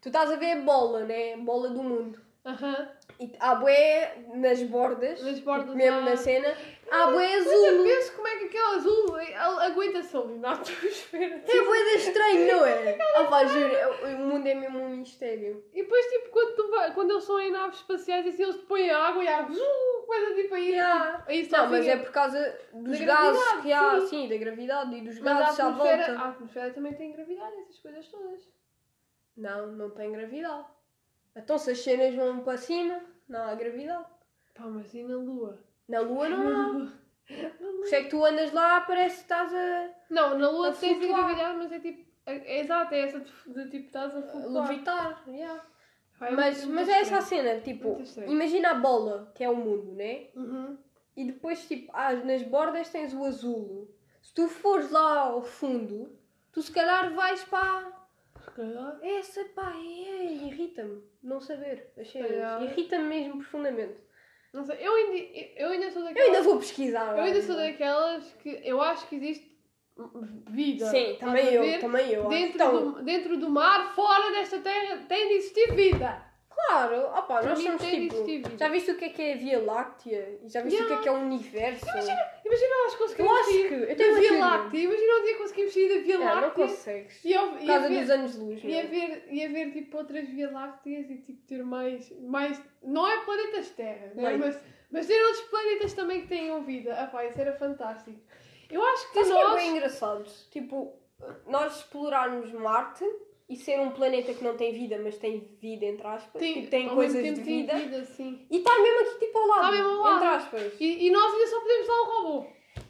tu estás a ver a bola, né? A bola do mundo. Aham. E há bué nas bordas, Nas bordas tipo, mesmo há- na cena, há bué Mas eu azul. penso como é que aquele azul a- aguenta-se ali na atmosfera. É de estranho, não é? Ah pá, juro, o mundo é mesmo um mistério. E depois, tipo, quando, tu vai, quando eles são em naves espaciais, assim, eles te põem a água e a água uh, começa tipo a ir. Yeah. Aí Não, mas é por causa dos gases que há, sim. sim, da gravidade e dos Mas gases à volta. a atmosfera também tem gravidade, essas coisas todas. Não, não tem gravidade. Então se as cenas vão para cima, não há gravidade. Pá, mas e na Lua? Na Lua não há. Por isso é que tu andas lá, parece que estás a Não, na Lua A tens flutuar. gravidade, mas é tipo. É, é exato, é essa de, de tipo, estás a flutuar. levitar. yeah. Pá, é Mas, mas é essa a cena, tipo, imagina a bola, que é o mundo, né? Uhum. E depois, tipo, ah, nas bordas tens o azul. Se tu fores lá ao fundo, tu se calhar vais para. Se calhar. Essa pá, é, irrita-me não saber as cenas. calhar. Irrita-me mesmo profundamente. Não sei, eu ainda, eu ainda sou Eu daquelas. ainda vou pesquisar. eu ainda sou daquelas que eu acho que existe vida. Sim, também eu, ver? também eu. Dentro, Então, do, dentro do mar, fora desta terra, tem de existir vida. Claro, Para nós somos de tipo. Já viste o que é que é a Via Láctea? E já viste o que é que é o universo? Imagina nós conseguimos Eu acho sair da Via teoria. Láctea. Imagina um dia conseguimos sair da Via É, não Láctea. consegues. E eu, Por causa ver, dos anos de luz, ia, ver, ia ver tipo outras Via Lácteas e tipo ter mais. mais não é planetas Terra, né? Mas, mas ter outros planetas também que tenham vida. Ah, pá, isso era fantástico. Eu acho que Sabes que é nós. bem engraçado? Tipo, nós explorarmos Marte e ser um planeta que não tem vida, mas tem vida, entre aspas. tem, tipo, tem coisas de vida. sim. E está mesmo aqui, tipo, ao lado. Está mesmo ao lado. Entre aspas. E, e nós ainda só podemos lá um robô.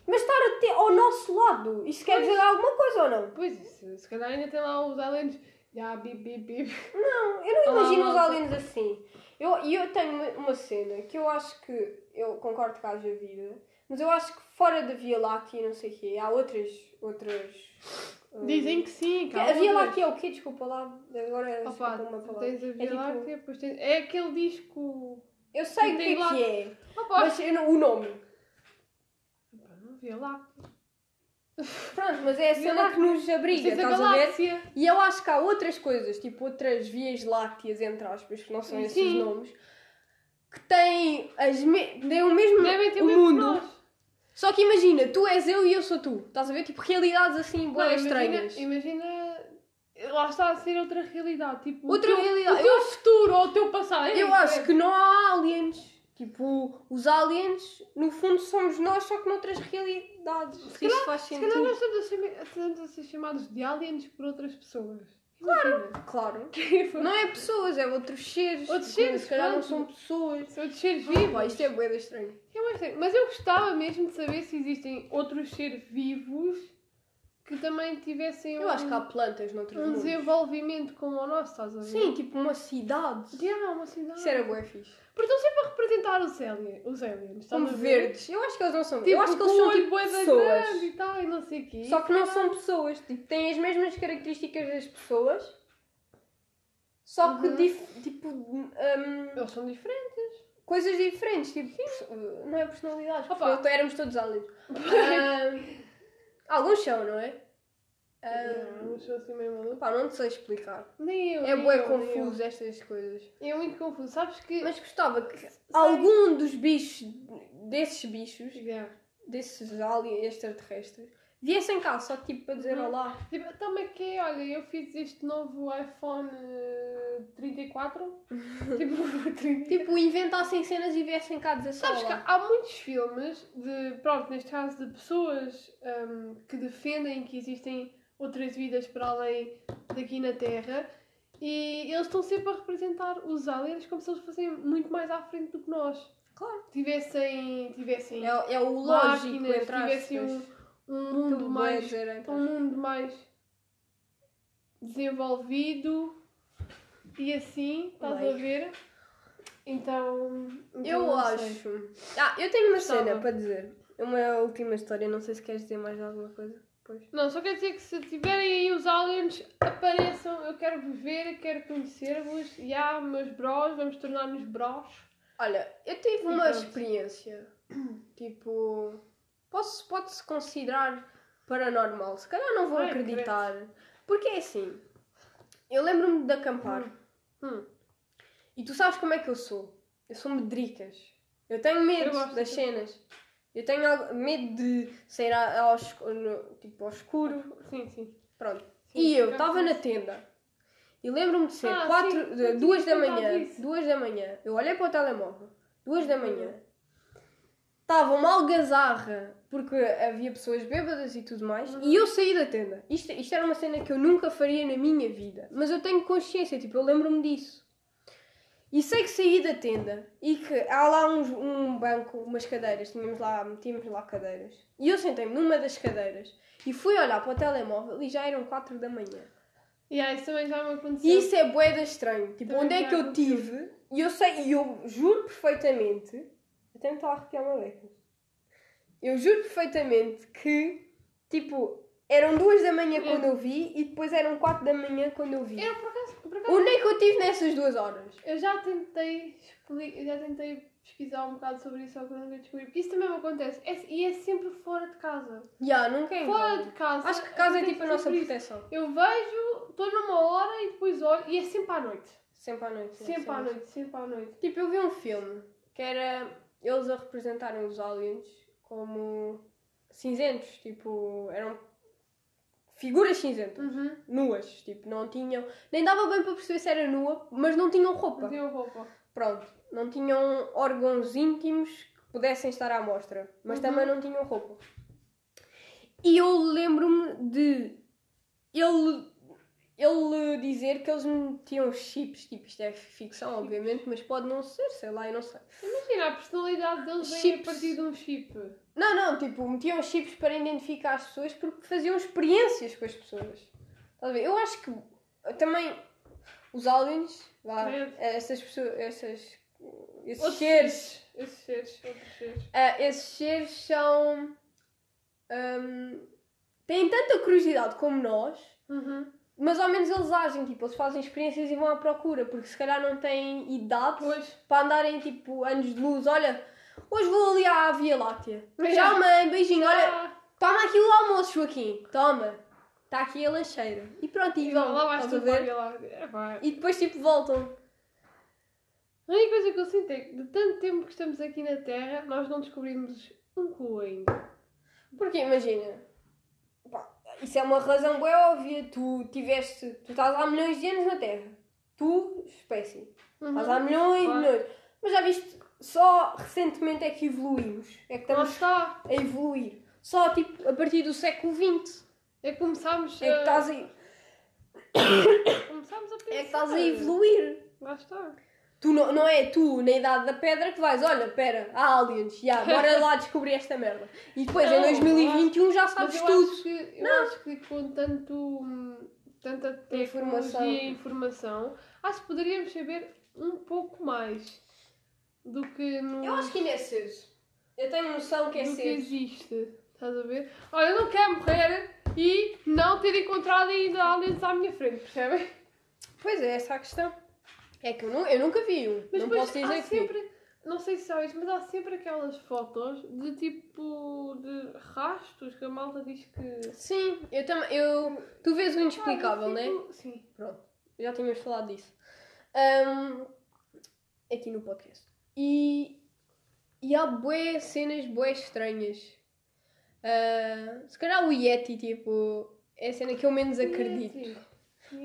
Mas estar até ao nosso lado, isso quer Pois. dizer alguma coisa ou não? Pois isso, se calhar ainda tem lá os aliens. Já, bip, bip, bip. Não, eu não Olá, imagino os aliens assim. Eu, e eu tenho uma- cena que eu acho que, eu concordo que haja vida, mas eu acho que fora da Via Láctea e não sei o quê, há outras... outras Dizem que sim, que há A Via outras. Láctea é o quê? Desculpa lá. Agora Opa, escapou uma palavra. tens a Via tipo- depois tens... É aquele disco... Eu sei o que é lá- que é, Opa, mas não- o nome. Opa, não Via Láctea. Pronto, mas é a Via cena que nos abriga, estás a ver? E eu acho que há outras coisas, tipo outras vias lácteas, entre aspas, que não são esses Sim. nomes, que têm, as me... têm o mesmo o que mundo. Só que imagina, tu és eu e eu sou tu. Estás a ver? Tipo, realidades assim, boas imagina, estranhas. imagina... Lá está a ser outra realidade. Tipo, Outra o teu, realidade. O teu futuro ou o teu passado. é Eu acho diferente. que não há aliens. Tipo, os aliens, no fundo, somos nós, só que noutras realidades. Se isso faz Se sentido. calhar nós estamos a, ser, estamos a ser chamados de aliens por outras pessoas. Claro. Claro. Não é pessoas, é outros seres. Outros que seres, Se calhar não são pessoas. São de seres Ah, vivos. pá, isto é boeda estranho. Eu acho que- Mas eu gostava mesmo de saber se existem outros seres vivos que também tivessem Eu um, acho que há plantas noutros um mundos. desenvolvimento como o nosso, estás a ver? Sim, tipo uma cidade. Yeah, uma cidade. Isso era bué fixe. Porque estão sempre a representar os aliens. Os aliens estás Como a ver? verdes. Eu acho que eles não são Tipo, Eu acho que eles são tipo pessoas. e tal, e não sei o quê. Só que não são pessoas. Tipo, têm as mesmas características das pessoas. Só que, Uhum. dif- tipo, hum, Eles são diferentes. coisas diferentes. Tipo, perso- não é personalidades. porque Opa. eu- éramos todos aliens. Hum, alguns são, não é? Não sou assim meio maluco. pá, não te sei explicar. Nem eu. É nem eu, confuso estas coisas. É muito confuso. Sabes que. Mas gostava que algum dos bichos, desses bichos, Yeah. desses aliens extraterrestres, viessem cá só tipo para dizer Uhum. olá. Tipo, também que é, olha, eu fiz este novo iPhone eh, 34. tipo, 30. Tipo, inventassem cenas e viessem cá dizer Sabes que olá. há muitos filmes de, pronto, neste caso de pessoas hum, que defendem que existem outras vidas para além daqui na Terra e eles estão sempre a representar os aliens como se eles fossem muito mais à frente do que nós. Claro. Tivessem, tivessem É, é o lógico, máquinas, tivessem um. Um mundo Tudo mais entre um mundo mais desenvolvido e assim, estás a Bem. ver? Então, então Eu não sei. acho. Ah, eu tenho uma Gostava. cena para dizer. Uma última história, não sei se queres dizer mais alguma coisa. Pois. Não, só quer dizer que se tiverem aí os aliens, apareçam, eu quero vos ver, eu quero conhecer-vos. E há meus bros, vamos tornar-nos bros. Olha, eu tive E uma pronto. experiência, tipo, posso- pode-se considerar paranormal. Se calhar não vou Ai, acreditar. Porque é assim, eu lembro-me de acampar. Hum. E tu sabes como é que eu sou? Eu sou medricas. Eu tenho medo Eu das cenas. Eu tenho medo de sair ao, escu- no- tipo, ao escuro. Sim, sim. Pronto. Sim, e eu estava na tenda. E lembro-me de ser Ah, quatro, sim, de- duas da manhã. Duas da manhã. Eu olhei para o telemóvel. Duas da manhã. Estava uma algazarra porque havia pessoas bêbadas e tudo mais. Uhum. E eu saí da tenda. Isto, isto era uma cena que eu nunca faria na minha vida. Mas eu tenho consciência, tipo, eu lembro-me disso. E sei que saí da tenda e que há lá uns- um banco, umas cadeiras, tínhamos lá, tínhamos lá cadeiras. E eu sentei-me numa das cadeiras e fui olhar para o telemóvel e já eram quatro da manhã. E aí, isso também já me aconteceu. E isso é bué da estranho. Tipo, Também onde é que eu tive? E eu sei, e eu juro perfeitamente. Até me está a arrepiar uma beca. Eu juro perfeitamente que, tipo, eram duas da manhã quando eu vi e depois eram quatro da manhã quando eu vi. Eu, por acaso, por acaso Onde é que eu tive nessas duas horas? eu já tentei eu já tentei pesquisar um bocado sobre isso, só que eu nunca descobri. Porque isso também me acontece. É- e é sempre fora de casa. Já, nunca é Fora de casa. Acho que casa é tipo a nossa sempre isso. proteção. Eu vejo, estou numa hora e depois olho, e é sempre à noite. Sempre à noite. sim, Sempre à noite, sempre à noite. Tipo, eu vi um filme que era eles a representarem os aliens como cinzentos, tipo, eram figuras cinzentas, Uhum. nuas, tipo, não tinham, nem dava bem para perceber se era nua, mas não tinham roupa. Deu roupa. Pronto, não tinham órgãos íntimos que pudessem estar à mostra, mas Uhum. também não tinham roupa. E eu lembro-me de ele ele dizer que eles metiam chips, tipo, isto é ficção, obviamente, mas pode não ser, sei lá, eu não sei. Imagina, a personalidade deles vem a partir de um chip. Não, não, tipo, metiam chips para identificar as pessoas porque faziam experiências com as pessoas. Estás a ver? Eu acho que também os aliens, Credo. essas pessoas, essas, esses Outros seres, Esses seres, outros seres. ah, esses seres são. hum, têm tanta curiosidade como nós, Uhum. Mas ao menos eles agem, tipo, eles fazem experiências e vão à procura, porque se calhar não têm idade Pois. para andarem tipo anos de luz. Olha, hoje vou ali à Via Láctea. Tchau, mãe, beijinho. Olha, toma aqui o almoço, Joaquim. Toma. Está aqui a lancheira. E pronto, e vão. lá vais tu ver? É. E depois tipo voltam. A única coisa que eu sinto é que de tanto tempo que estamos aqui na Terra, nós não descobrimos um cu ainda. Porque imagina, isso é uma razão bem óbvia. Tu tiveste, tu estás há milhões de anos na Terra. Tu, espécie. Uhum. Estás há milhões e Claro. milhões. Mas já viste, só recentemente é que evoluímos. É que estamos está. a evoluir. Só tipo a partir do século XX. É que começámos É que a- estás aí. Começámos a pensar. É que estás a evoluir. Lá está. Tu não, não é tu, na idade da pedra, que vais, olha, pera, há aliens, já, bora lá descobrir esta merda. E depois, em Não, 2021, já Mas sabes eu tudo. acho que, eu Não. acho que com tanto, tanta Informação. tecnologia e informação, acho que poderíamos saber um pouco mais do que no, Eu acho que ainda é cedo. Eu tenho noção que é do que cedo. existe. Estás a ver? Olha, eu não quero morrer e não ter encontrado ainda aliens à minha frente, percebem? Pois é, essa é a questão. É que eu, nu- eu nunca vi um. Mas não posso dizer vi. sempre, não sei se sabes, mas há sempre aquelas fotos de tipo de rastos que a malta diz que. Sim, eu também. Eu, tu vês o inexplicável, Ah, não é? tipo, Sim. Pronto, já tínhamos falado disso. Ahm, aqui no podcast. E, e há bué cenas bué estranhas. Ah, se calhar o Yeti, tipo, é a cena que eu menos acredito.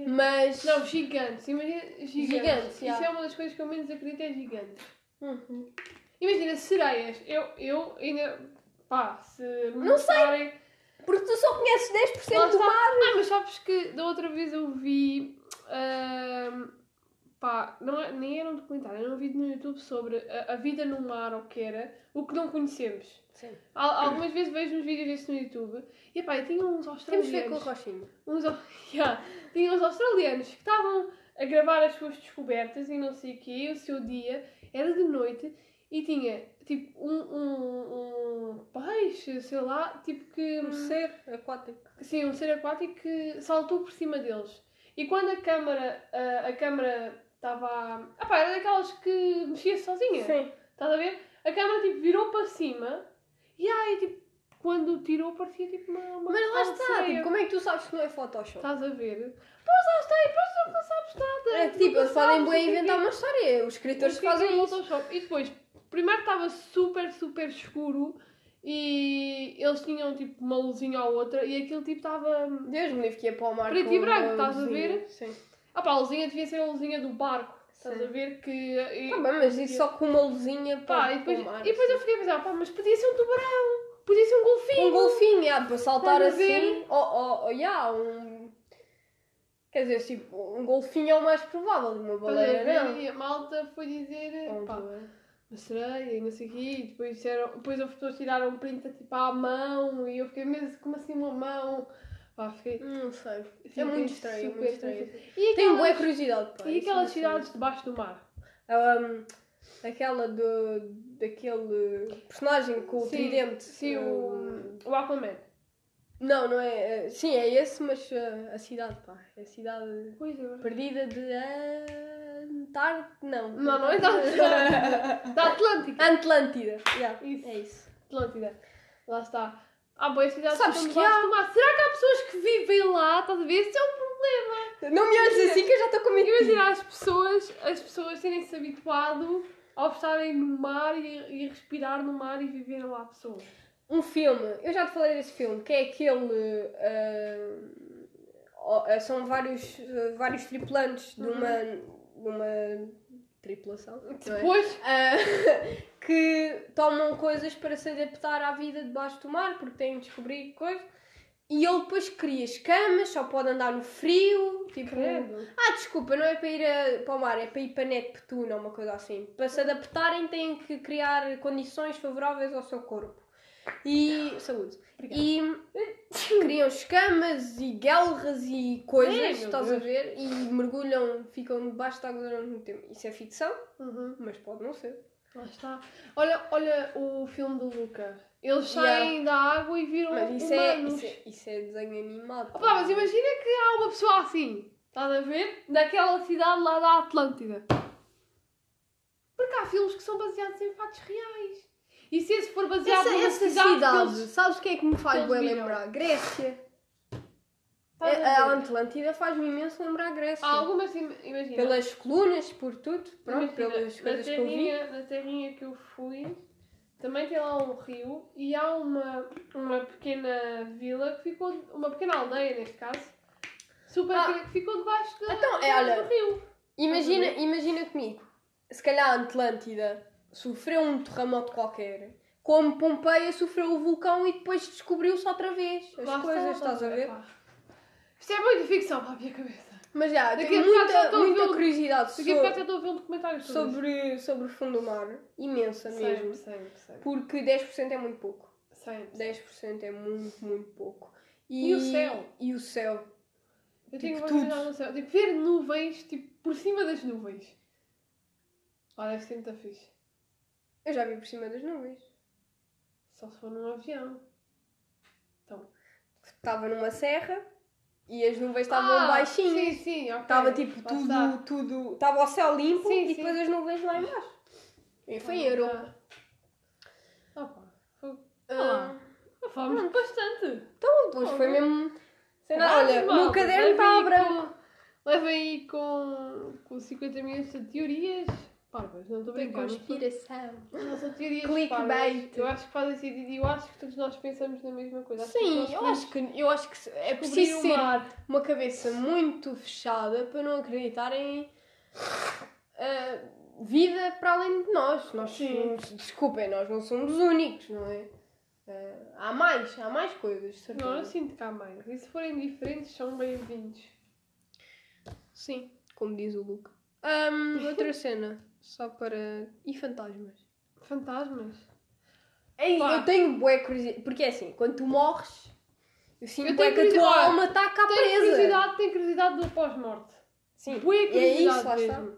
Mas. Não, gigantes, imagina gigantes. Gigantes, Isso já. é uma das coisas que eu menos acredito, é gigantes. Uhum. Imagina, sereias, eu, eu ainda. pá, se. Não sei. Porque tu só conheces 10% Lá do está. mar. Ah, mas sabes que da outra vez eu vi. ahm, pá, não é- nem era um documentário, era um vídeo no YouTube sobre a, a vida no mar, ou o que era, o que não conhecemos. Sim. Al- Algumas vezes vejo uns vídeos desses no YouTube e pá, e tinha uns Temos australianos. de ver com o Rochinho. uns, Yeah. tinha uns australianos que estavam a gravar as suas descobertas e não sei o quê, o seu dia, era de noite e tinha tipo um, um, um peixe, sei lá, tipo que. Um ser aquático. Sim, um ser aquático que saltou por cima deles. E quando a câmara, a, a câmara estava. Ah pá, era daquelas que mexia sozinha. Sim. Estás a ver? A câmara tipo virou para cima e aí tipo, quando tirou parecia tipo uma. uma Mas lá está, tipo, como é que tu sabes que não é Photoshop? Estás a ver? Pois lá está, e depois não sabes nada. É tipo, eles podem bem inventar uma história. Os escritores fazem é isso. Photoshop. E depois, primeiro estava super, super escuro e eles tinham tipo uma luzinha ou outra e aquilo tipo estava. Deus me livre que ia para o mar Preto e branco, estás a ver? Sim. Ah pá, a luzinha devia ser a luzinha do barco. Estás a ver que. e- Tá bem, mas isso só com uma luzinha para, Pá, e depois, e depois eu fiquei a pensar, pá, mas podia ser um tubarão, podia ser um golfinho. Um golfinho, yeah, para saltar Estás a ver? assim. Ou, ou, ou yeah, um. Quer dizer, tipo, um golfinho é o mais provável, uma baleia não. E a malta foi dizer, Ou um pá, uma sereia e não sei o quê, e depois, disseram, depois as pessoas tiraram um print tipo à mão e eu fiquei mesmo como assim uma mão. Pá, fiquei. Não sei. fiquei É muito estranho, é muito estranho. E Tenho boa aquelas, curiosidade, pá. e aquelas cidades debaixo do mar? Um, aquela do, daquele personagem com o Sim, tridente. Sim, o, o Aquaman. Não, não é. eh, Sim, é esse, mas eh, a cidade, pá. É a cidade é. perdida de Antártida. Não. Não, não é da Atlântida. Da Atlântica. Atlântida. Yeah, Isso. É isso. Atlântida. Lá está. Ah, boas cidades Sabes que que há- do mar. Será que há pessoas que vivem lá? Estás a ver? Isso é um problema. Não me olhes assim que eu já estou com medo. Imagina as pessoas, as pessoas terem-se habituado ao estarem no mar e, e respirar no mar e viverem lá pessoas. Um filme, eu já te falei desse filme, que é aquele. ah, são vários, vários tripulantes de uma. de uma tripulação. não é? Depois, Ah, que tomam coisas para se adaptar à vida debaixo do mar, porque têm de descobrir coisas. E ele depois cria escamas, só pode andar no frio. Tipo, credo. ah, desculpa, não é para ir a- para o mar, é para ir para Neptuno ou uma coisa assim. Para se adaptarem, têm que criar condições favoráveis ao seu corpo. E. Saúde. E criam escamas e guelras e coisas, Ai, meu estás a ver? E mergulham, ficam debaixo da água durante muito tempo. Isso é ficção, Uhum, mas pode não ser. lá está. Olha, olha o filme do Luca. Eles Yeah. saem da água e viram Mas isso é, humanos. isso, é, isso é desenho animado. Opa, mas imagina que há uma pessoa assim, estás a ver? Naquela cidade lá da Atlântida. Porque há filmes que são baseados em fatos reais. E se esse for baseado Essa, numa essa cidade, eles- sabes o que é que me faz bem lembrar? Grécia. Estás A, a a? Atlântida faz-me imenso lembrar a Grécia. Há algumas, im- imagina. Pelas colunas, por tudo, pronto, imagina, pelas coisas que eu vi. terrinha, na terrinha que eu fui, também tem lá um rio e há uma, uma pequena vila que ficou, uma pequena aldeia neste caso, super Ah. que ficou debaixo de, Então, é, olha, do rio. Imagina, imagina comigo, se calhar a Atlântida sofreu um terremoto qualquer, como Pompeia sofreu o vulcão e depois descobriu-se outra vez as Lá está, coisas, estás a ver? Epá. Isto é muita ficção para a minha cabeça. Mas já, Daqui tenho muita, muita ver o- curiosidade Daqui sobre, estou a ver um documentário sobre, sobre, o fundo do mar. Imensa mesmo. Sempre, sempre, sempre. Porque 10% é muito pouco. sempre. 10% é muito, muito pouco. E o céu? E o céu. Eu tenho Tipo, uma tudo. curiosidade no céu. Tipo, ver nuvens, tipo, por cima das nuvens. Ah, deve ser muito fixe. Eu já vi por cima das nuvens. Só se for num avião. Então. Estava numa serra e as nuvens estavam Ah, baixinhas. Sim, sim, ok. Estava tipo está. tudo, tudo. Estava o céu limpo Sim, e sim. depois as nuvens lá embaixo. E foi em Ah, Europa. Ah. Foi... Ah, Ah, Falámos bastante. então, depois foi mesmo. Sei lá, olha, o meu caderno está branco. Levem aí com, com 50 minutos de teorias. Parvas, não estou a brincar. Conspiração. não são teorias Clickbait. Eu acho que fazem sentido e eu acho que todos nós pensamos na mesma coisa. Acho Sim, eu acho que, eu acho que é preciso ser uma cabeça muito fechada para não acreditar em ah, vida para além de nós. Nós Sim. desculpem, nós não somos os únicos, não é? Ah, há mais, há mais coisas, certeza. Não, eu sinto que há mais. E se forem diferentes, são bem-vindos. Sim, como diz o Luke. Ahm, outra cena, só para. E fantasmas? Fantasmas. Ei, Pá. eu tenho bué curiosidade. Porque é assim, quando tu morres, eu sinto Eu bué que a tua curiosidade. alma está cá Tenho presa. curiosidade, tenho curiosidade do pós-morte. Sim, Bué e é curiosidade isso, lá está. mesmo.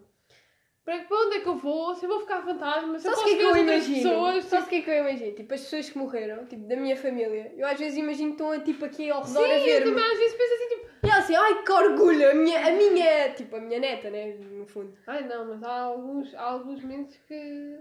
Para onde é que eu vou? Se eu vou ficar fantasma, se eu o posso que é que ver eu as outras imagino? pessoas. Sabe o que é que eu imagino? Tipo, as pessoas que morreram, tipo, da minha família, eu às vezes imagino que estão tipo, aqui ao redor Sim, a eu ver-me. também às vezes penso assim, tipo... E ela assim, ai que orgulho, a minha, a minha, tipo, a minha neta, né, no fundo. Ai não, mas há alguns, há alguns momentos que...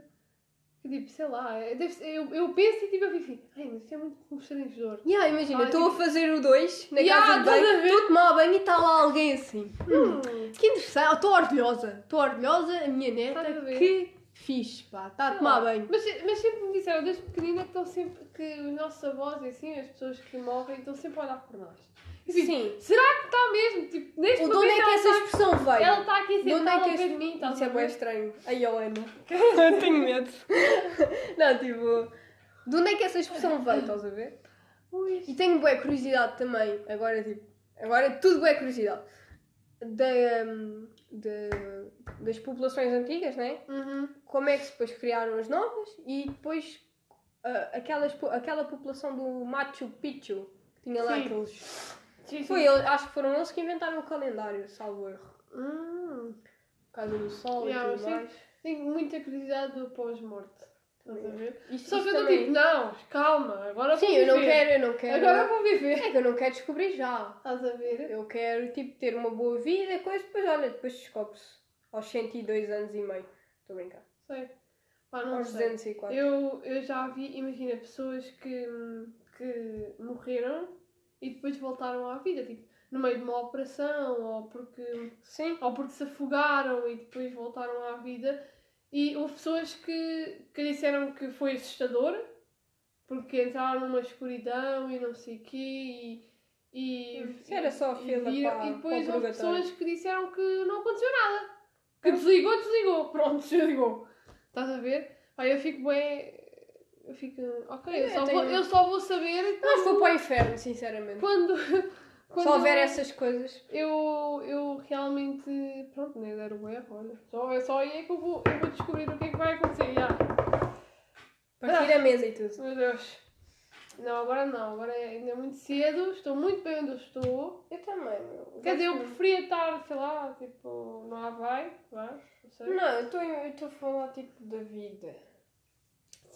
Que tipo, sei lá, é- eu, eu penso e tipo, eu fico assim... Ai, mas isto é muito constrangedor. E ah, imagina, estou tipo- a fazer o 2 na Ya, casa de banho, estou a tomar banho e está lá alguém assim. Hum. Que interessante, estou orgulhosa, estou orgulhosa, a minha neta, a que fixe, pá, está a tomar banho. Mas, mas sempre me disseram, desde pequenina, que estão sempre... Que os nossos avós e assim, as pessoas que morrem, estão sempre a olhar por nós. E Sim. Será que está mesmo? Tipo, neste O de onde é momento que essa está- expressão veio? Ela está aqui onde é sentada que este- de mim, estás Isso é bem estranho. A Helena. Eu tenho medo. Não, tipo, de onde é que essa expressão veio, estás a ver? Ui. E tenho boa curiosidade também, agora tipo, agora tudo boa curiosidade. Da, hum, de- das populações antigas, né? Uhum. Como é que depois criaram as novas e depois ah, aquelas, aquela população do Machu Picchu, que tinha lá Sim. aqueles. Sim, sim. Foi, ele- acho que foram eles que inventaram o calendário, salvo erro. Hum. Por causa do sol Yeah, e eu tudo mais. Tenho muita curiosidade do pós-morte. Estás a ver? Isso- Só isso que eu estou também. tipo, não, calma, agora vou Sim, eu não viver. quero, eu não quero. Agora eu vou viver. É que eu não quero descobrir já. Estás a ver? Eu quero, tipo, ter uma boa vida, coisa, depois, olha, depois descobre-se. Aos 102 anos e meio. Estou a brincar. Sei. Pá, não Aos sei. 204. Eu, eu já vi, imagina, pessoas que, que morreram e depois voltaram à vida, tipo, no meio de uma operação ou porque, Sim. ou porque se afogaram e depois voltaram à vida. E houve pessoas que, que disseram que foi assustador porque entraram numa escuridão e não sei o quê e, e, Isso era só e fila viram- para- e depois houve pessoas que disseram que não aconteceu nada. Que desligou, desligou. Pronto, desligou. Estás a ver? Aí eu fico bem. Eu fico. Ok, eu, Eu só, tenho- vou, eu só vou saber quando. vou para o inferno, sinceramente. quando, quando Se houver essas coisas. eu, eu realmente. Pronto, nem der o erro, olha. Só, é só aí é que eu vou, eu vou descobrir o que é que vai acontecer. já. Partir a mesa e tudo. Meu Deus. Não, agora não. Agora é ainda muito cedo. Estou muito bem onde eu estou. Eu também, meu. Quer dizer, eu preferia estar, sei lá, tipo, no Havaí, vá, não sei. Não, eu estou a falar, tipo, da vida.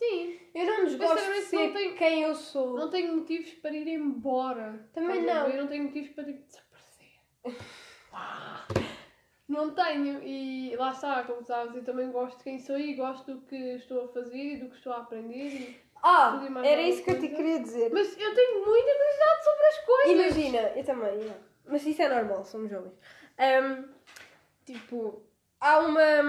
Sim, Eu não nos gosto de ser não tenho- quem eu sou. não tenho motivos para ir embora. Também não. Eu não tenho motivos para tipo, desaparecer. não tenho. E lá está, como sabes, eu também gosto de quem sou e gosto do que estou a fazer e do que estou a aprender. Ah, era isso que eu te queria dizer. Mas eu tenho muita curiosidade sobre as coisas. Imagina, eu também, yeah. mas isso é normal, somos jovens. Ahm, tipo, há uma,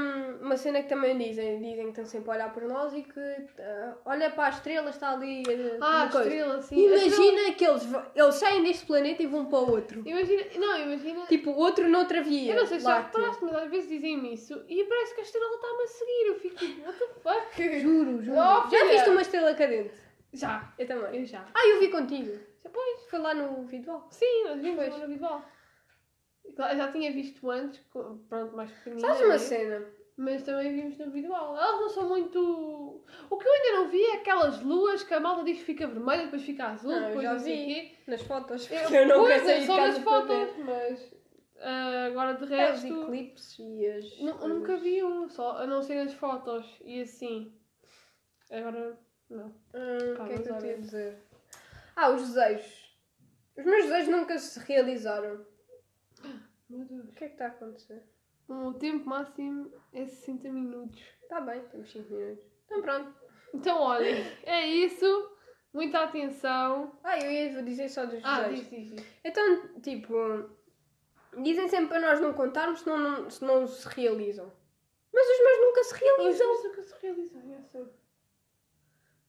uma cena que também dizem, dizem que estão sempre a olhar por nós e que ah, olha para as estrelas, está ali. ah, Ah, a estrela, sim. A estrela- Imagina que eles, eles saem deste planeta e vão para o outro. Imagina, não, imagina. Tipo, outro noutra via. Eu não sei se já reparaste, mas às vezes dizem-me isso e parece que a estrela está-me a seguir. Eu fico tipo, what the fuck? Juro, juro. Oh, Já viste uma estrela cadente? Já, Eu também. eu já. Ah, eu vi contigo. Pois, Foi lá no Vidal. sim, nós vimos Pois. no Vival. Claro, Já tinha visto antes, pronto, mais pequenina. Sabes uma né? cena? Mas também vimos no visual. Elas não são muito. O que eu ainda não vi é aquelas luas que a malta diz que fica vermelha, depois fica azul, Não, eu depois já não sei vi. quê. Nas fotos. Eu, Porque eu não pois, quero sair é de só casa nas para fotos, ver. mas. ah, agora de É, os resto. eclipses e as. nu- eu nunca vi um, só a não ser nas fotos. E assim. Agora. Não. Hum, Pá, o que é que eu tinha a dizer? Ah, os desejos. Os meus desejos nunca se realizaram. Meu Deus. O que é que está a acontecer? O tempo máximo é 60 minutos. Está bem, temos 5 minutos. Então pronto. Então, olhem, é isso. Muita atenção. Ah, eu ia dizer só dos Ah, desejos. diz, diz, diz. Então, tipo, dizem sempre para nós não contarmos senão não, se não se realizam. Mas os meus nunca se realizam. Isso nunca se realiza, eu sei.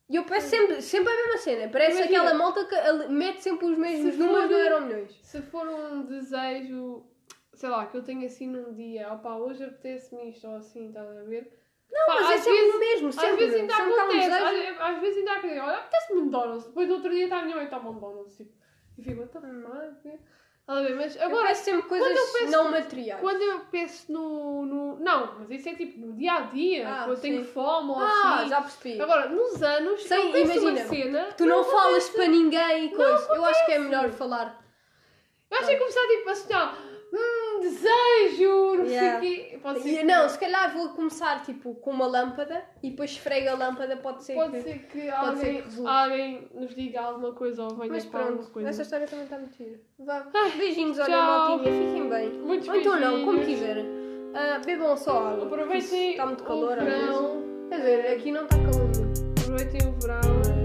E eu peço sempre, sempre a mesma cena. Parece Imagina. aquela malta que mete sempre os mesmos números no Euro Milhões. Se for um desejo, sei lá, que eu tenho assim num dia, opá, hoje apetece-me isto ou assim, estás a ver? Não, Pá, mas é às sempre vezes- mesmo. Às Sempre, vezes ainda sempre acontece, às, às vezes ainda acontece, olha, apetece-me um McDonald's, depois do outro dia está a minha mãe toma um McDonald's, tipo, e fico? Estás a ver? Mas Eu agora, peço sempre coisas eu penso- não materiais. quando eu penso no, no. Não, mas isso é tipo no dia a dia, Ah, quando eu tenho fome ou Ah, assim. já percebi. Agora, nos anos, Sem- eu penso imagina, cena. Tu não acontece. falas para ninguém e coisa. Eu acho que é melhor falar. Eu acho que é começar tipo assim, ó, hum, desejo, não Yeah. sei o quê. Pode ser que- não, se calhar vou começar tipo com uma lâmpada e depois esfrego a lâmpada, pode ser Pode que. ser que pode ser alguém, que alguém nos diga alguma coisa ou venha Mas para alguma pronto, coisa. essa história também está muito gira. Vá. Ai, Beijinhos, olha, maltinha, fiquem bem. Muitos Ou então não, como quiserem. Ah, bebam só água. Aproveitem Está muito calor o verão. Quer dizer, aqui não está calor. Aproveitem o verão